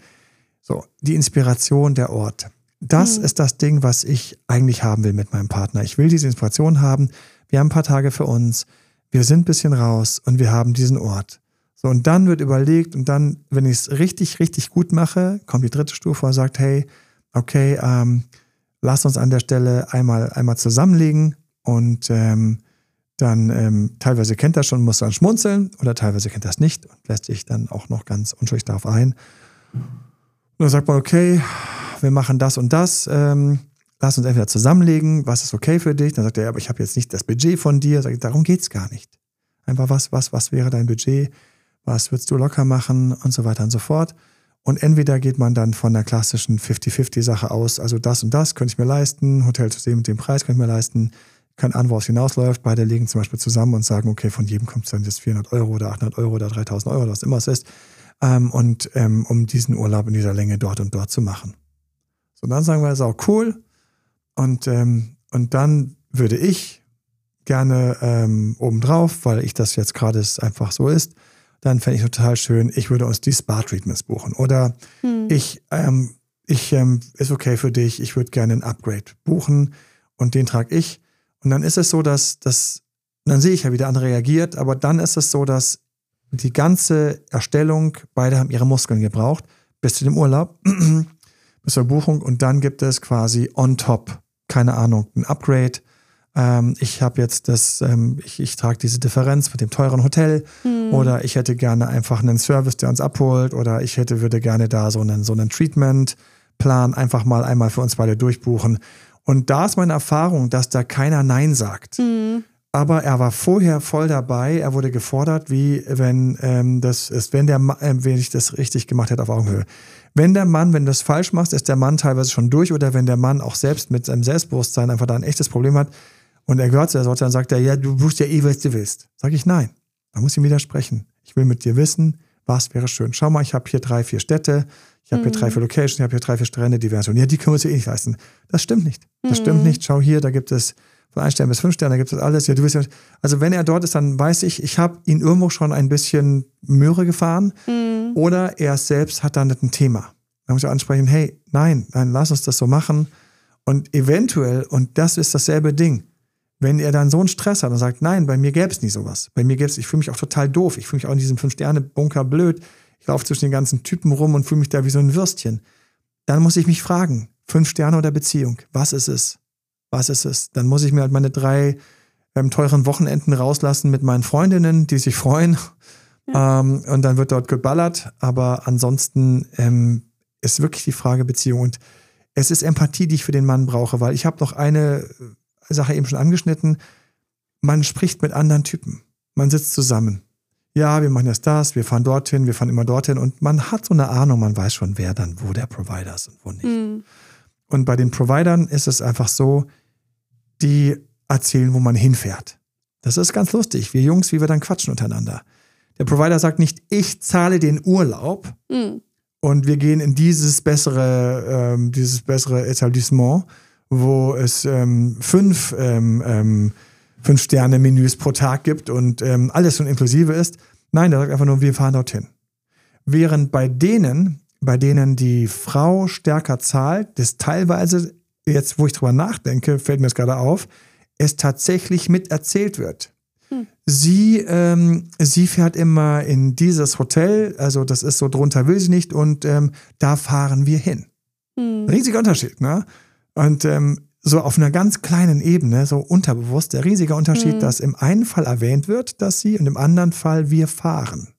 So, die Inspiration der Ort. Das mhm. ist das Ding, was ich eigentlich haben will mit meinem Partner. Ich will diese Inspiration haben. Wir haben ein paar Tage für uns. Wir sind ein bisschen raus und wir haben diesen Ort. So, und dann wird überlegt und dann, wenn ich es richtig, richtig gut mache, kommt die dritte Stufe und sagt, hey, okay, ähm, lass uns an der Stelle einmal, einmal zusammenlegen und ähm, dann ähm, teilweise kennt er schon, muss dann schmunzeln oder teilweise kennt er es nicht und lässt sich dann auch noch ganz unschuldig darauf ein. Und dann sagt man, okay, wir machen das und das, ähm, lass uns entweder zusammenlegen, was ist okay für dich? Dann sagt er, aber ich habe jetzt nicht das Budget von dir. Sag ich, darum geht's gar nicht. Einfach was, was, was wäre dein Budget? Was würdest du locker machen und so weiter und so fort. Und entweder geht man dann von der klassischen 50-50-Sache aus, also das und das könnte ich mir leisten, Hotel zu sehen mit dem Preis könnte ich mir leisten, kann an, woraus hinausläuft. Beide legen zum Beispiel zusammen und sagen, okay, von jedem kommt es dann jetzt 400 Euro oder 800 Euro oder 3000 Euro, was immer es ist, ähm, und ähm, um diesen Urlaub in dieser Länge dort und dort zu machen. So, dann sagen wir, ist auch cool. Und, ähm, und dann würde ich gerne ähm, obendrauf, weil ich das jetzt gerade einfach so ist, dann fände ich total schön, ich würde uns die Spa-Treatments buchen. Oder hm. ich, ähm, ich ähm, ist okay für dich, ich würde gerne ein Upgrade buchen und den trage ich. Und dann ist es so, dass, dass dann sehe ich ja, wie der andere reagiert, aber dann ist es so, dass die ganze Erstellung, beide haben ihre Muskeln gebraucht, bis zu dem Urlaub, bis zur Buchung und dann gibt es quasi on top, keine Ahnung, ein Upgrade. Ähm, ich habe jetzt das, ähm, ich, ich trage diese Differenz mit dem teuren Hotel mhm. oder ich hätte gerne einfach einen Service, der uns abholt oder ich hätte, würde gerne da so einen, so einen Treatment-Plan einfach mal einmal für uns beide durchbuchen. Und da ist meine Erfahrung, dass da keiner Nein sagt. Mhm. Aber er war vorher voll dabei. Er wurde gefordert, wie wenn ähm, das ist, wenn der äh, wenn ich das richtig gemacht hätte auf Augenhöhe. Wenn der Mann, wenn du das falsch machst, ist der Mann teilweise schon durch oder wenn der Mann auch selbst mit seinem Selbstbewusstsein einfach da ein echtes Problem hat und er gehört zu der Sorte, dann sagt er, ja, du wusst ja eh, was du willst. Sag ich nein. Da muss ich ihm widersprechen. Ich will mit dir wissen, was wäre schön. Schau mal, ich habe hier drei, vier Städte. Ich habe mhm. hier drei, vier Locations, ich habe hier drei, vier Strände, so. Ja, die können wir uns ja eh nicht leisten. Das stimmt nicht. Das mhm. stimmt nicht. Schau hier, da gibt es von ein Stern bis fünf Sterne, da gibt es alles. Ja, du willst ja, also wenn er dort ist, dann weiß ich, ich habe ihn irgendwo schon ein bisschen Möhre gefahren mhm. oder er selbst hat dann ein Thema. Da muss ich ansprechen, hey, nein, nein, lass uns das so machen. Und eventuell, und das ist dasselbe Ding, wenn er dann so einen Stress hat und sagt, nein, bei mir gäbe es nie sowas. Bei mir gäbe es, ich fühle mich auch total doof. Ich fühle mich auch in diesem Fünf-Sterne-Bunker blöd. Ich laufe zwischen den ganzen Typen rum und fühle mich da wie so ein Würstchen. Dann muss ich mich fragen, fünf Sterne oder Beziehung, was ist es? Was ist es? Dann muss ich mir halt meine drei ähm, teuren Wochenenden rauslassen mit meinen Freundinnen, die sich freuen. Ja. Ähm, und dann wird dort geballert. Aber ansonsten ähm, ist wirklich die Frage Beziehung. Und es ist Empathie, die ich für den Mann brauche, weil ich habe noch eine äh, Sache eben schon angeschnitten. Man spricht mit anderen Typen. Man sitzt zusammen ja, wir machen jetzt das, wir fahren dorthin, wir fahren immer dorthin und man hat so eine Ahnung, man weiß schon, wer dann wo der Provider ist und wo nicht. Mhm. Und bei den Providern ist es einfach so, die erzählen, wo man hinfährt. Das ist ganz lustig, wir Jungs, wie wir dann quatschen untereinander. Der Provider sagt nicht, ich zahle den Urlaub mhm. und wir gehen in dieses bessere, ähm, dieses bessere Etablissement, wo es ähm, fünf ähm, ähm Fünf-Sterne-Menüs pro Tag gibt und ähm, alles schon inklusive ist. Nein, der sagt einfach nur, wir fahren dorthin. Während bei denen, bei denen die Frau stärker zahlt, das teilweise, jetzt wo ich drüber nachdenke, fällt mir das gerade auf, es tatsächlich mit erzählt wird. Hm. Sie, ähm, sie fährt immer in dieses Hotel, also das ist so drunter will sie nicht und ähm, da fahren wir hin. Hm. Riesiger Unterschied, ne? Und ähm, so auf einer ganz kleinen Ebene, so unterbewusst, der riesige Unterschied, mhm. dass im einen Fall erwähnt wird, dass sie und im anderen Fall wir fahren.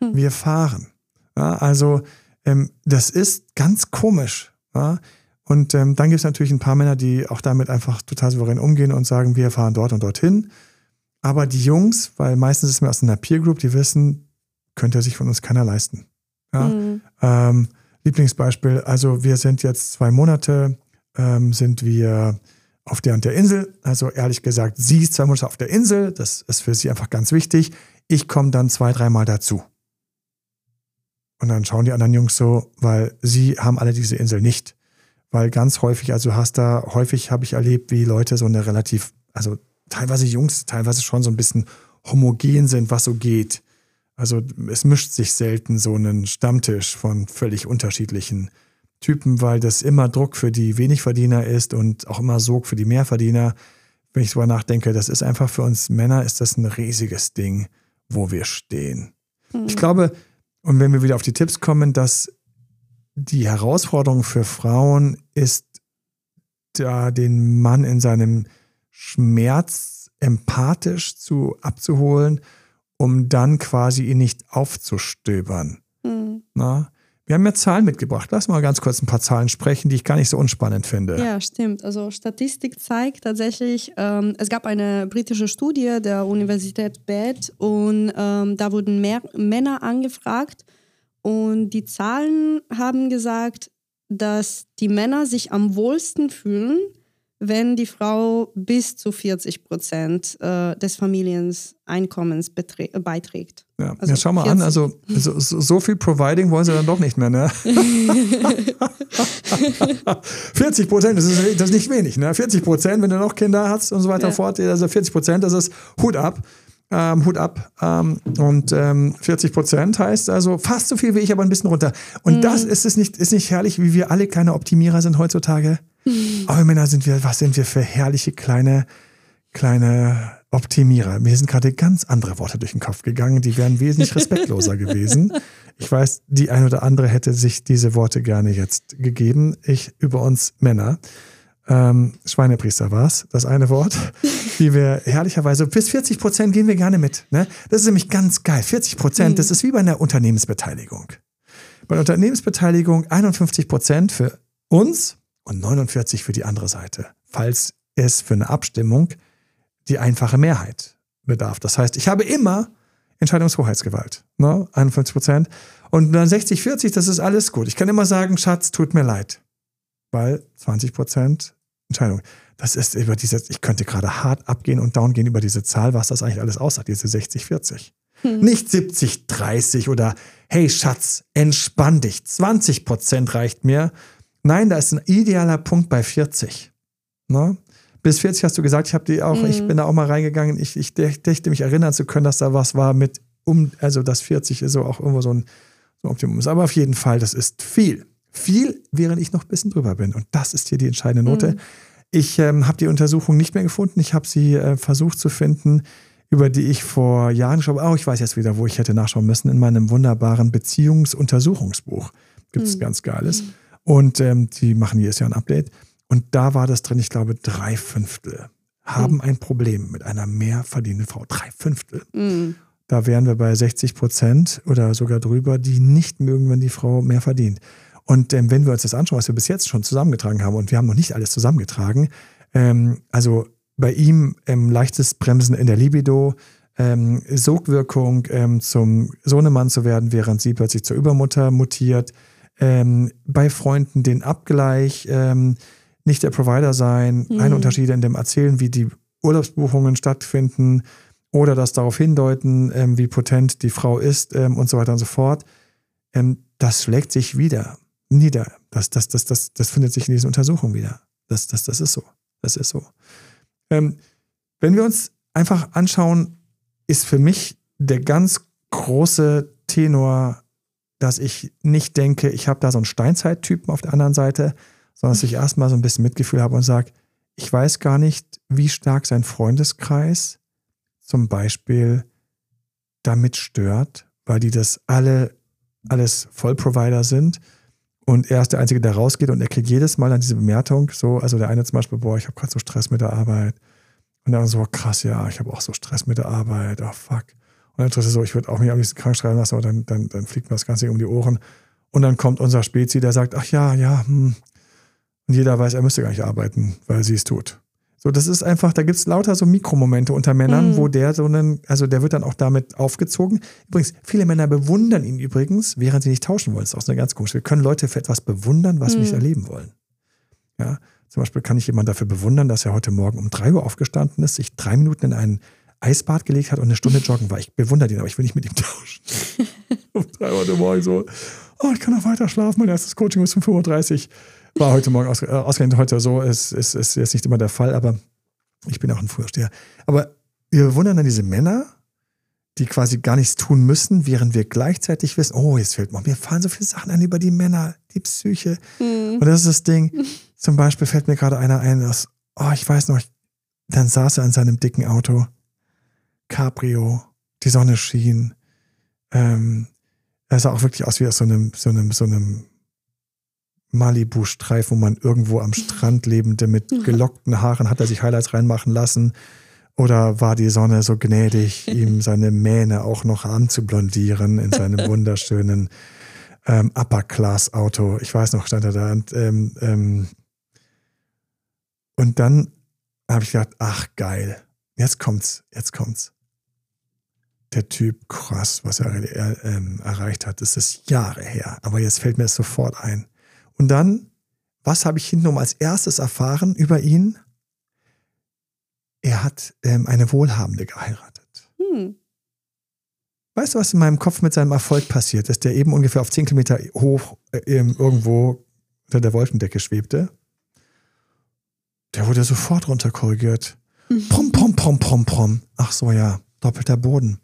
Mhm. Wir fahren. Ja, also ähm, das ist ganz komisch. Ja? Und ähm, dann gibt es natürlich ein paar Männer, die auch damit einfach total souverän umgehen und sagen, wir fahren dort und dorthin. Aber die Jungs, weil meistens ist mir aus einer Peer Group, die wissen, könnte sich von uns keiner leisten. Ja? Mhm. Ähm, Lieblingsbeispiel, also wir sind jetzt zwei Monate, ähm, sind wir auf der und der Insel. Also ehrlich gesagt, sie ist zwei Monate auf der Insel, das ist für sie einfach ganz wichtig. Ich komme dann zwei, dreimal dazu. Und dann schauen die anderen Jungs so, weil sie haben alle diese Insel nicht. Weil ganz häufig, also hast da, häufig habe ich erlebt, wie Leute so eine relativ, also teilweise Jungs, teilweise schon so ein bisschen homogen sind, was so geht. Also es mischt sich selten so ein Stammtisch von völlig unterschiedlichen Typen, weil das immer Druck für die Wenigverdiener ist und auch immer Sog für die Mehrverdiener. Wenn ich darüber nachdenke, das ist einfach für uns Männer ist das ein riesiges Ding, wo wir stehen. Mhm. Ich glaube, und wenn wir wieder auf die Tipps kommen, dass die Herausforderung für Frauen ist, da den Mann in seinem Schmerz empathisch zu abzuholen, um dann quasi ihn nicht aufzustöbern. Mhm. Na? Wir haben ja Zahlen mitgebracht. Lass mal ganz kurz ein paar Zahlen sprechen, die ich gar nicht so unspannend finde. Ja, stimmt. Also Statistik zeigt tatsächlich, ähm, es gab eine britische Studie der Universität Bath und ähm, da wurden mehr Männer angefragt und die Zahlen haben gesagt, dass die Männer sich am wohlsten fühlen, wenn die Frau bis zu 40 Prozent äh, des Familieneinkommens beiträgt. Ja, also ja schau mal 40. an, also so, so, viel Providing wollen sie dann doch nicht mehr, ne? 40 Prozent, das ist, das ist nicht wenig, ne? 40 Prozent, wenn du noch Kinder hast und so weiter ja. fort, also 40 Prozent, das ist Hut ab. Ähm, Hut ab. Ähm, und ähm, 40 Prozent heißt also fast so viel wie ich, aber ein bisschen runter. Und mhm. das ist es nicht, ist nicht herrlich, wie wir alle kleine Optimierer sind heutzutage. Mhm. Aber Männer sind wir, was sind wir für herrliche kleine, kleine Optimierer. Mir sind gerade ganz andere Worte durch den Kopf gegangen, die wären wesentlich respektloser gewesen. Ich weiß, die ein oder andere hätte sich diese Worte gerne jetzt gegeben. Ich über uns Männer. Ähm, Schweinepriester war es, das eine Wort, wie wir herrlicherweise, bis 40 Prozent gehen wir gerne mit. Ne? Das ist nämlich ganz geil. 40 Prozent, mhm. das ist wie bei einer Unternehmensbeteiligung. Bei Unternehmensbeteiligung 51 Prozent für uns und 49 für die andere Seite, falls es für eine Abstimmung die einfache Mehrheit bedarf. Das heißt, ich habe immer Entscheidungshoheitsgewalt, ne? 51 Prozent. Und dann 60, 40, das ist alles gut. Ich kann immer sagen, Schatz, tut mir leid. Weil 20 Prozent Entscheidung. Das ist über diese, ich könnte gerade hart abgehen und down gehen über diese Zahl, was das eigentlich alles aussagt, diese 60-40. Hm. Nicht 70-30 oder hey Schatz, entspann dich, 20 Prozent reicht mir. Nein, da ist ein idealer Punkt bei 40. Ne? Bis 40 hast du gesagt, ich habe die auch, mhm. ich bin da auch mal reingegangen. Ich, ich dächte mich erinnern zu können, dass da was war mit um, also das 40 ist so auch irgendwo so ein, so ein Optimum ist. Aber auf jeden Fall, das ist viel viel, während ich noch ein bisschen drüber bin. Und das ist hier die entscheidende Note. Mhm. Ich ähm, habe die Untersuchung nicht mehr gefunden. Ich habe sie äh, versucht zu finden, über die ich vor Jahren schon, oh, ich weiß jetzt wieder, wo ich hätte nachschauen müssen, in meinem wunderbaren Beziehungsuntersuchungsbuch. Gibt es mhm. ganz Geiles. Und ähm, die machen jedes Jahr ein Update. Und da war das drin, ich glaube, drei Fünftel haben mhm. ein Problem mit einer mehr verdienenden Frau. Drei Fünftel. Mhm. Da wären wir bei 60 Prozent oder sogar drüber, die nicht mögen, wenn die Frau mehr verdient. Und ähm, wenn wir uns das anschauen, was wir bis jetzt schon zusammengetragen haben, und wir haben noch nicht alles zusammengetragen, ähm, also bei ihm ähm, leichtes Bremsen in der Libido, ähm, Sogwirkung ähm, zum Sohnemann zu werden, während sie plötzlich zur Übermutter mutiert, ähm, bei Freunden den Abgleich, nicht der Provider sein, mhm. eine Unterschiede in dem Erzählen, wie die Urlaubsbuchungen stattfinden oder das darauf hindeuten, ähm, wie potent die Frau ist ähm, und so weiter und so fort. Ähm, das schlägt sich wieder nieder. Das, das, das, das, das findet sich in diesen Untersuchungen wieder. Das, das, das ist so. Das ist so. Ähm, wenn wir uns einfach anschauen, ist für mich der ganz große Tenor, dass ich nicht denke, ich habe da so einen Steinzeittypen auf der anderen Seite, sondern dass ich erstmal so ein bisschen Mitgefühl habe und sage, ich weiß gar nicht, wie stark sein Freundeskreis zum Beispiel damit stört, weil die das alle alles Vollprovider sind und er ist der Einzige, der rausgeht und er kriegt jedes Mal dann diese Bemerkung, so, also der eine zum Beispiel, boah, ich habe gerade so Stress mit der Arbeit. Und andere so, krass, ja, ich habe auch so Stress mit der Arbeit, oh fuck. Und dann ist so, ich würde auch mich am liebsten krank schreiben lassen, aber dann, dann, dann fliegt mir das Ganze um die Ohren. Und dann kommt unser Spezi, der sagt, ach ja, ja, hm. Und jeder weiß, er müsste gar nicht arbeiten, weil sie es tut. So, das ist einfach, da gibt es lauter so Mikromomente unter Männern, mhm. wo der so einen, also der wird dann auch damit aufgezogen. Übrigens, viele Männer bewundern ihn übrigens, während sie nicht tauschen wollen. Das ist auch eine ganz komische. Wir können Leute für etwas bewundern, was mhm. wir nicht erleben wollen. Ja, zum Beispiel kann ich jemanden dafür bewundern, dass er heute Morgen um drei Uhr aufgestanden ist, sich drei Minuten in ein Eisbad gelegt hat und eine Stunde joggen war. Ich bewundere ihn, aber ich will nicht mit ihm tauschen. um drei Uhr morgen so, oh, ich kann noch weiter schlafen, mein erstes Coaching ist um 5.30 Uhr. War heute Morgen aus, äh, ausgerechnet heute so, ist, ist, ist jetzt nicht immer der Fall, aber ich bin auch ein Frühersteher. Aber wir bewundern dann diese Männer, die quasi gar nichts tun müssen, während wir gleichzeitig wissen, oh, jetzt fällt mir, mir fallen so viele Sachen an über die Männer, die Psyche. Mhm. Und das ist das Ding. Zum Beispiel fällt mir gerade einer ein, aus, oh, ich weiß noch, dann saß er in seinem dicken Auto, Cabrio, die Sonne schien. Ähm, er sah auch wirklich aus wie aus so einem, so einem, so einem Malibu-Streif, wo man irgendwo am Strand lebende mit gelockten Haaren hat er sich Highlights reinmachen lassen. Oder war die Sonne so gnädig, ihm seine Mähne auch noch anzublondieren in seinem wunderschönen ähm, Upper-Class-Auto? Ich weiß noch, stand er da. Und, ähm, ähm, und dann habe ich gedacht, ach geil, jetzt kommt's, jetzt kommt's. Der Typ, krass, was er, er ähm, erreicht hat, das ist Jahre her. Aber jetzt fällt mir es sofort ein. Und dann, was habe ich hintenrum als erstes erfahren über ihn? Er hat ähm, eine Wohlhabende geheiratet. Hm. Weißt du, was in meinem Kopf mit seinem Erfolg passiert ist, der eben ungefähr auf 10 Kilometer hoch äh, irgendwo unter der Wolkendecke schwebte? Der wurde sofort runterkorrigiert. Mhm. Pom, pom, pom, pom, pom. Ach so, ja, doppelter Boden.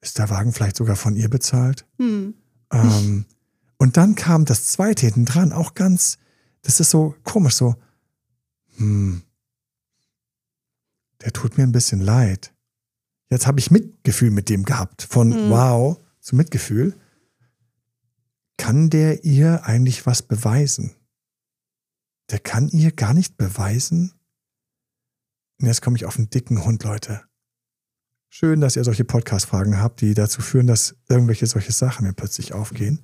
Ist der Wagen vielleicht sogar von ihr bezahlt? Mhm. Ähm, und dann kam das zweite hinten dran, auch ganz, das ist so komisch, so, hm, der tut mir ein bisschen leid. Jetzt habe ich Mitgefühl mit dem gehabt, von mhm. wow zu Mitgefühl. Kann der ihr eigentlich was beweisen? Der kann ihr gar nicht beweisen. Und jetzt komme ich auf einen dicken Hund, Leute. Schön, dass ihr solche Podcast-Fragen habt, die dazu führen, dass irgendwelche solche Sachen mir plötzlich aufgehen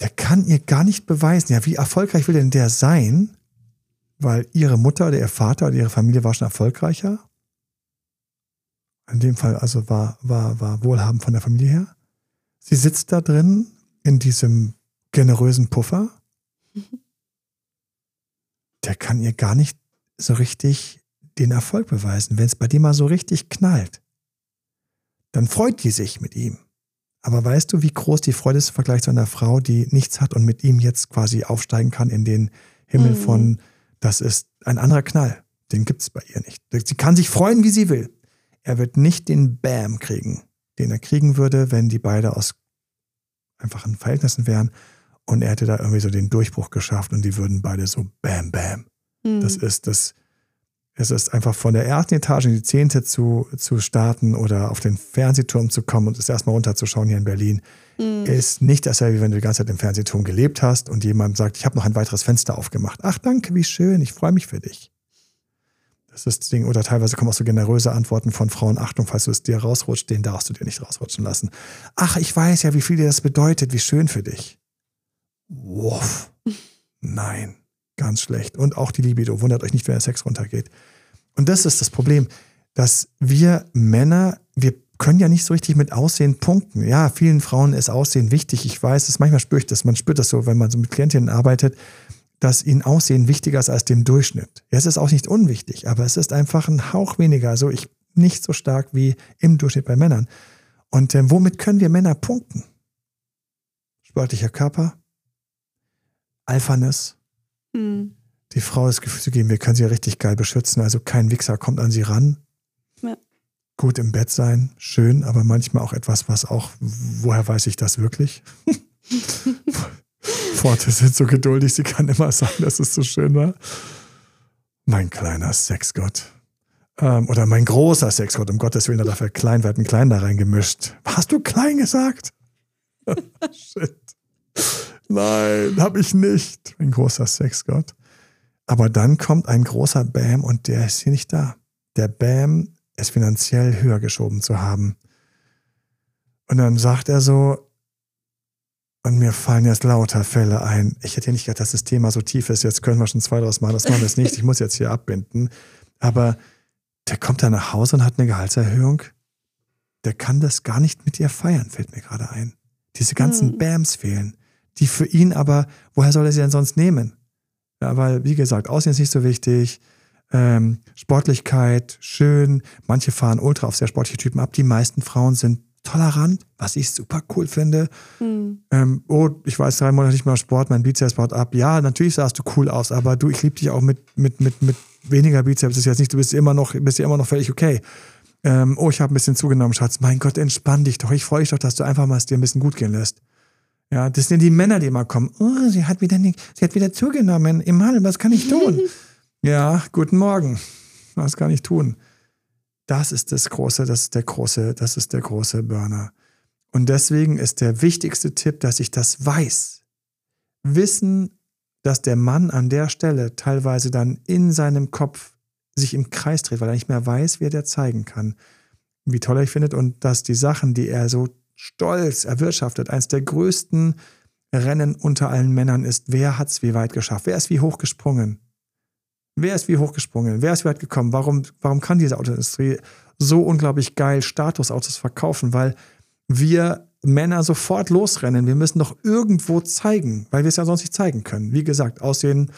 der kann ihr gar nicht beweisen, ja, wie erfolgreich will denn der sein? Weil ihre Mutter oder ihr Vater oder ihre Familie war schon erfolgreicher. In dem Fall also war, war, war wohlhabend von der Familie her. Sie sitzt da drin in diesem generösen Puffer. Der kann ihr gar nicht so richtig den Erfolg beweisen. Wenn es bei dir mal so richtig knallt, dann freut die sich mit ihm. Aber weißt du, wie groß die Freude ist im Vergleich zu einer Frau, die nichts hat und mit ihm jetzt quasi aufsteigen kann in den Himmel mhm. von, das ist ein anderer Knall. Den gibt es bei ihr nicht. Sie kann sich freuen, wie sie will. Er wird nicht den Bam kriegen, den er kriegen würde, wenn die beide aus einfachen Verhältnissen wären und er hätte da irgendwie so den Durchbruch geschafft und die würden beide so Bam, Bam. Mhm. Das ist das es ist einfach von der ersten Etage in die zehnte zu, zu starten oder auf den Fernsehturm zu kommen und es erstmal runterzuschauen hier in Berlin, mhm. ist nicht dasselbe, wie wenn du die ganze Zeit im Fernsehturm gelebt hast und jemand sagt, ich habe noch ein weiteres Fenster aufgemacht. Ach, danke, wie schön, ich freue mich für dich. Das ist das Ding. Oder teilweise kommen auch so generöse Antworten von Frauen. Achtung, falls du es dir rausrutscht, den darfst du dir nicht rausrutschen lassen. Ach, ich weiß ja, wie viel dir das bedeutet, wie schön für dich. Wuff. Nein. Ganz schlecht. Und auch die Libido. Wundert euch nicht, wenn der Sex runtergeht. Und das ist das Problem, dass wir Männer, wir können ja nicht so richtig mit Aussehen punkten. Ja, vielen Frauen ist Aussehen wichtig. Ich weiß das, manchmal spüre ich das, man spürt das so, wenn man so mit Klientinnen arbeitet, dass ihnen Aussehen wichtiger ist als dem Durchschnitt. Ja, es ist auch nicht unwichtig, aber es ist einfach ein Hauch weniger, also ich nicht so stark wie im Durchschnitt bei Männern. Und äh, womit können wir Männer punkten? Sportlicher Körper, Alphaness, hm. Die Frau das Gefühl zu geben, wir können sie ja richtig geil beschützen. Also kein Wichser kommt an sie ran. Ja. Gut im Bett sein, schön, aber manchmal auch etwas, was auch, woher weiß ich das wirklich? Pforte sind so geduldig, sie kann immer sagen, dass es so schön war. Mein kleiner Sexgott. Ähm, oder mein großer Sexgott, um Gottes Willen, da darf er klein werden, klein da reingemischt. Hast du klein gesagt? Shit. Nein, hab ich nicht. Ein großer Sexgott. Aber dann kommt ein großer Bam und der ist hier nicht da. Der Bam ist finanziell höher geschoben zu haben. Und dann sagt er so, Und mir fallen jetzt lauter Fälle ein. Ich hätte ja nicht gedacht, dass das Thema so tief ist. Jetzt können wir schon zwei draus machen. Das machen wir jetzt nicht. Ich muss jetzt hier abbinden. Aber der kommt da nach Hause und hat eine Gehaltserhöhung. Der kann das gar nicht mit ihr feiern, fällt mir gerade ein. Diese ganzen mhm. Bams fehlen. Die für ihn aber, woher soll er sie denn sonst nehmen? Ja, weil, wie gesagt, Aussehen ist nicht so wichtig. Ähm, Sportlichkeit, schön. Manche fahren ultra auf sehr sportliche Typen ab. Die meisten Frauen sind tolerant, was ich super cool finde. Mhm. Ähm, oh, ich weiß drei Monate nicht mehr Sport, mein Bizeps baut ab. Ja, natürlich sahst du cool aus, aber du, ich liebe dich auch mit, mit, mit, mit weniger Bizeps. Das ist jetzt nicht, du bist immer noch, bist ja immer noch völlig okay. Ähm, oh, ich habe ein bisschen zugenommen, Schatz. Mein Gott, entspann dich doch. Ich freue mich doch, dass du einfach mal es dir ein bisschen gut gehen lässt. Ja, das sind die Männer, die immer kommen. Oh, sie hat wieder nicht, sie hat wieder zugenommen. Im Handel, was kann ich tun? ja, guten Morgen. Was kann ich tun? Das ist das große, das ist der große, das ist der große Burner. Und deswegen ist der wichtigste Tipp, dass ich das weiß. Wissen, dass der Mann an der Stelle teilweise dann in seinem Kopf sich im Kreis dreht, weil er nicht mehr weiß, wie er der zeigen kann, wie toll er ich findet und dass die Sachen, die er so stolz erwirtschaftet, eines der größten Rennen unter allen Männern ist, wer hat es wie weit geschafft, wer ist wie hoch gesprungen, Wer ist wie hochgesprungen? Wer ist wie weit gekommen? Warum, warum kann diese Autoindustrie so unglaublich geil Statusautos verkaufen? Weil wir Männer sofort losrennen. Wir müssen doch irgendwo zeigen, weil wir es ja sonst nicht zeigen können. Wie gesagt, Aussehen,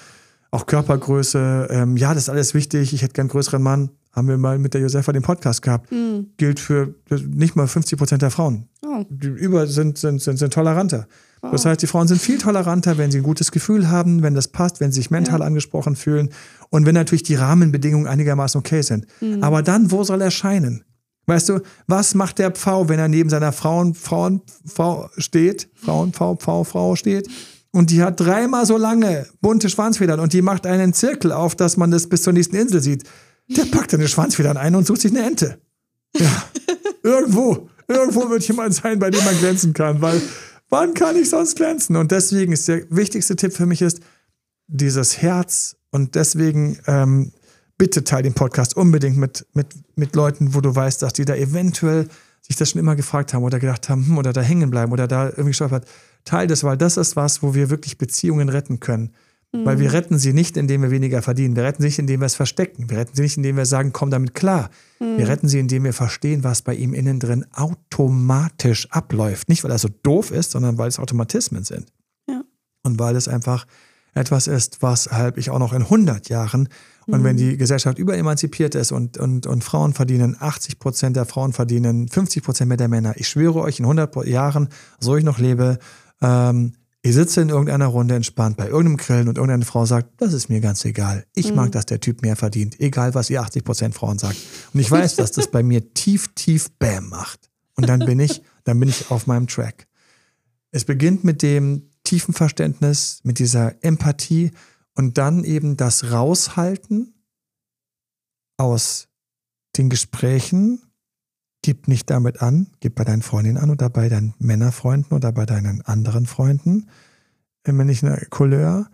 auch Körpergröße. Ähm, ja, das ist alles wichtig. Ich hätte gern einen größeren Mann. Haben wir mal mit der Josefa den Podcast gehabt. Mhm. Gilt für nicht mal 50 Prozent der Frauen. Oh. Die über sind, sind, sind, sind toleranter. Oh. Das heißt, die Frauen sind viel toleranter, wenn sie ein gutes Gefühl haben, wenn das passt, wenn sie sich mental ja. angesprochen fühlen und wenn natürlich die Rahmenbedingungen einigermaßen okay sind. Mhm. Aber dann, wo soll er scheinen? Weißt du, was macht der Pfau, wenn er neben seiner Frauen, Frauen, Frau steht, Frauen, Pfau, Pfau, Frau steht und die hat dreimal so lange bunte Schwanzfedern und die macht einen Zirkel auf, dass man das bis zur nächsten Insel sieht. Der packt eine Schwanzfedern ein und sucht sich eine Ente. Ja, irgendwo, irgendwo wird jemand sein, bei dem man glänzen kann, weil wann kann ich sonst glänzen? Und deswegen ist der wichtigste Tipp für mich ist, dieses Herz und deswegen ähm, bitte teile den Podcast unbedingt mit, mit, mit Leuten, wo du weißt, dass die da eventuell sich das schon immer gefragt haben oder gedacht haben, hm, oder da hängen bleiben oder da irgendwie stolpert. Teil das, weil das ist was, wo wir wirklich Beziehungen retten können. Mhm. Weil wir mhm. retten sie nicht, indem wir weniger verdienen. Wir retten sie nicht, indem wir es verstecken. Wir retten sie nicht, indem wir sagen, komm damit klar. Mhm. Wir retten sie, indem wir verstehen, was bei ihm innen drin automatisch abläuft. Nicht, weil er so doof ist, sondern weil es Automatismen sind. Ja. Und weil es einfach etwas ist, was halt ich auch noch in 100 Jahren und wenn mhm. die Gesellschaft überemanzipiert ist und, und, und Frauen verdienen, 80 Prozent der Frauen verdienen 50 Prozent mehr der Männer. Ich schwöre euch, in 100 Jahren, so ich noch lebe, ähm, ich sitze in irgendeiner Runde entspannt bei irgendeinem Grillen und irgendeine Frau sagt, das ist mir ganz egal. Ich mhm. mag, dass der Typ mehr verdient, egal was ihr 80 Prozent Frauen sagt. Und ich weiß, dass das bei mir tief, tief Bam macht. Und dann bin ich, dann bin ich auf meinem Track. Es beginnt mit dem tiefen Verständnis, mit dieser Empathie und dann eben das Raushalten aus den Gesprächen, gib nicht damit an, gib bei deinen Freundinnen an oder bei deinen Männerfreunden oder bei deinen anderen Freunden, wenn nicht eine Couleur.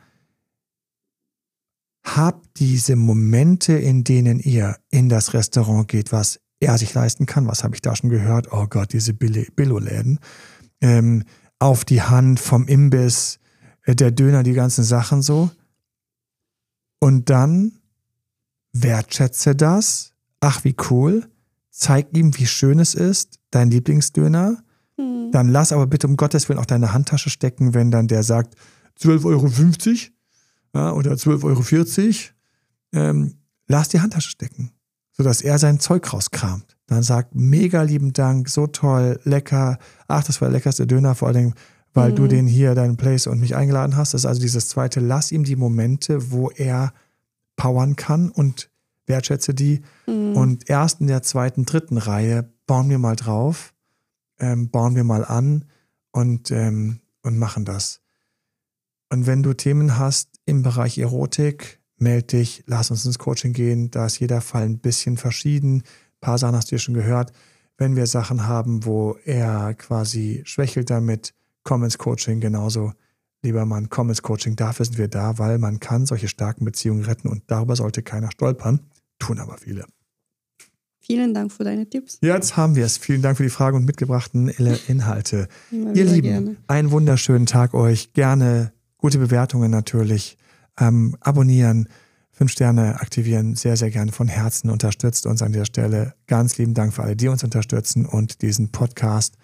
Hab diese Momente, in denen ihr in das Restaurant geht, was er sich leisten kann. Was habe ich da schon gehört? Oh Gott, diese Billo-Läden. Ähm, auf die Hand vom Imbiss, äh, der Döner, die ganzen Sachen so. Und dann wertschätze das. Ach, wie cool. Zeig ihm, wie schön es ist, dein Lieblingsdöner. Mhm. Dann lass aber bitte um Gottes Willen auch deine Handtasche stecken, wenn dann der sagt 12,50 Euro ja, oder 12,40 Euro. Ähm, lass die Handtasche stecken, sodass er sein Zeug rauskramt. Dann sagt, mega lieben Dank, so toll, lecker. Ach, das war der leckerste Döner, vor allem weil mhm. du den hier, deinen Place und mich eingeladen hast. Das ist also dieses zweite, lass ihm die Momente, wo er powern kann und wertschätze die. Mhm. Und erst in der zweiten, dritten Reihe bauen wir mal drauf, ähm, bauen wir mal an und, ähm, und machen das. Und wenn du Themen hast im Bereich Erotik, melde dich, lass uns ins Coaching gehen. Da ist jeder Fall ein bisschen verschieden. Ein paar Sachen hast du ja schon gehört. Wenn wir Sachen haben, wo er quasi schwächelt damit, komm ins Coaching genauso. Lieber Mann, komm ins Coaching. Dafür sind wir da, weil man kann solche starken Beziehungen retten und darüber sollte keiner stolpern. Tun aber viele. Vielen Dank für deine Tipps. Jetzt haben wir es. Vielen Dank für die Fragen und mitgebrachten Inhalte. Ihr Lieben, gerne. einen wunderschönen Tag euch. Gerne gute Bewertungen natürlich. Ähm, abonnieren, fünf Sterne aktivieren. Sehr, sehr gerne von Herzen. Unterstützt uns an der Stelle. Ganz lieben Dank für alle, die uns unterstützen und diesen Podcast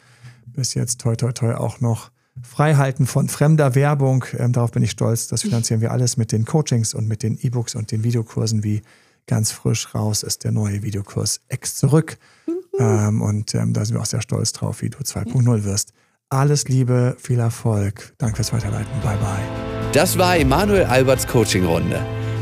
bis jetzt toi toi toi auch noch freihalten von fremder Werbung. Ähm, darauf bin ich stolz. Das finanzieren wir alles mit den Coachings und mit den E-Books und den Videokursen wie ganz frisch raus ist der neue Videokurs Ex zurück. Ähm, und ähm, da sind wir auch sehr stolz drauf, wie du 2.0 wirst. Alles Liebe, viel Erfolg. Danke fürs Weiterleiten. Bye bye. Das war Emanuel Alberts Coaching-Runde.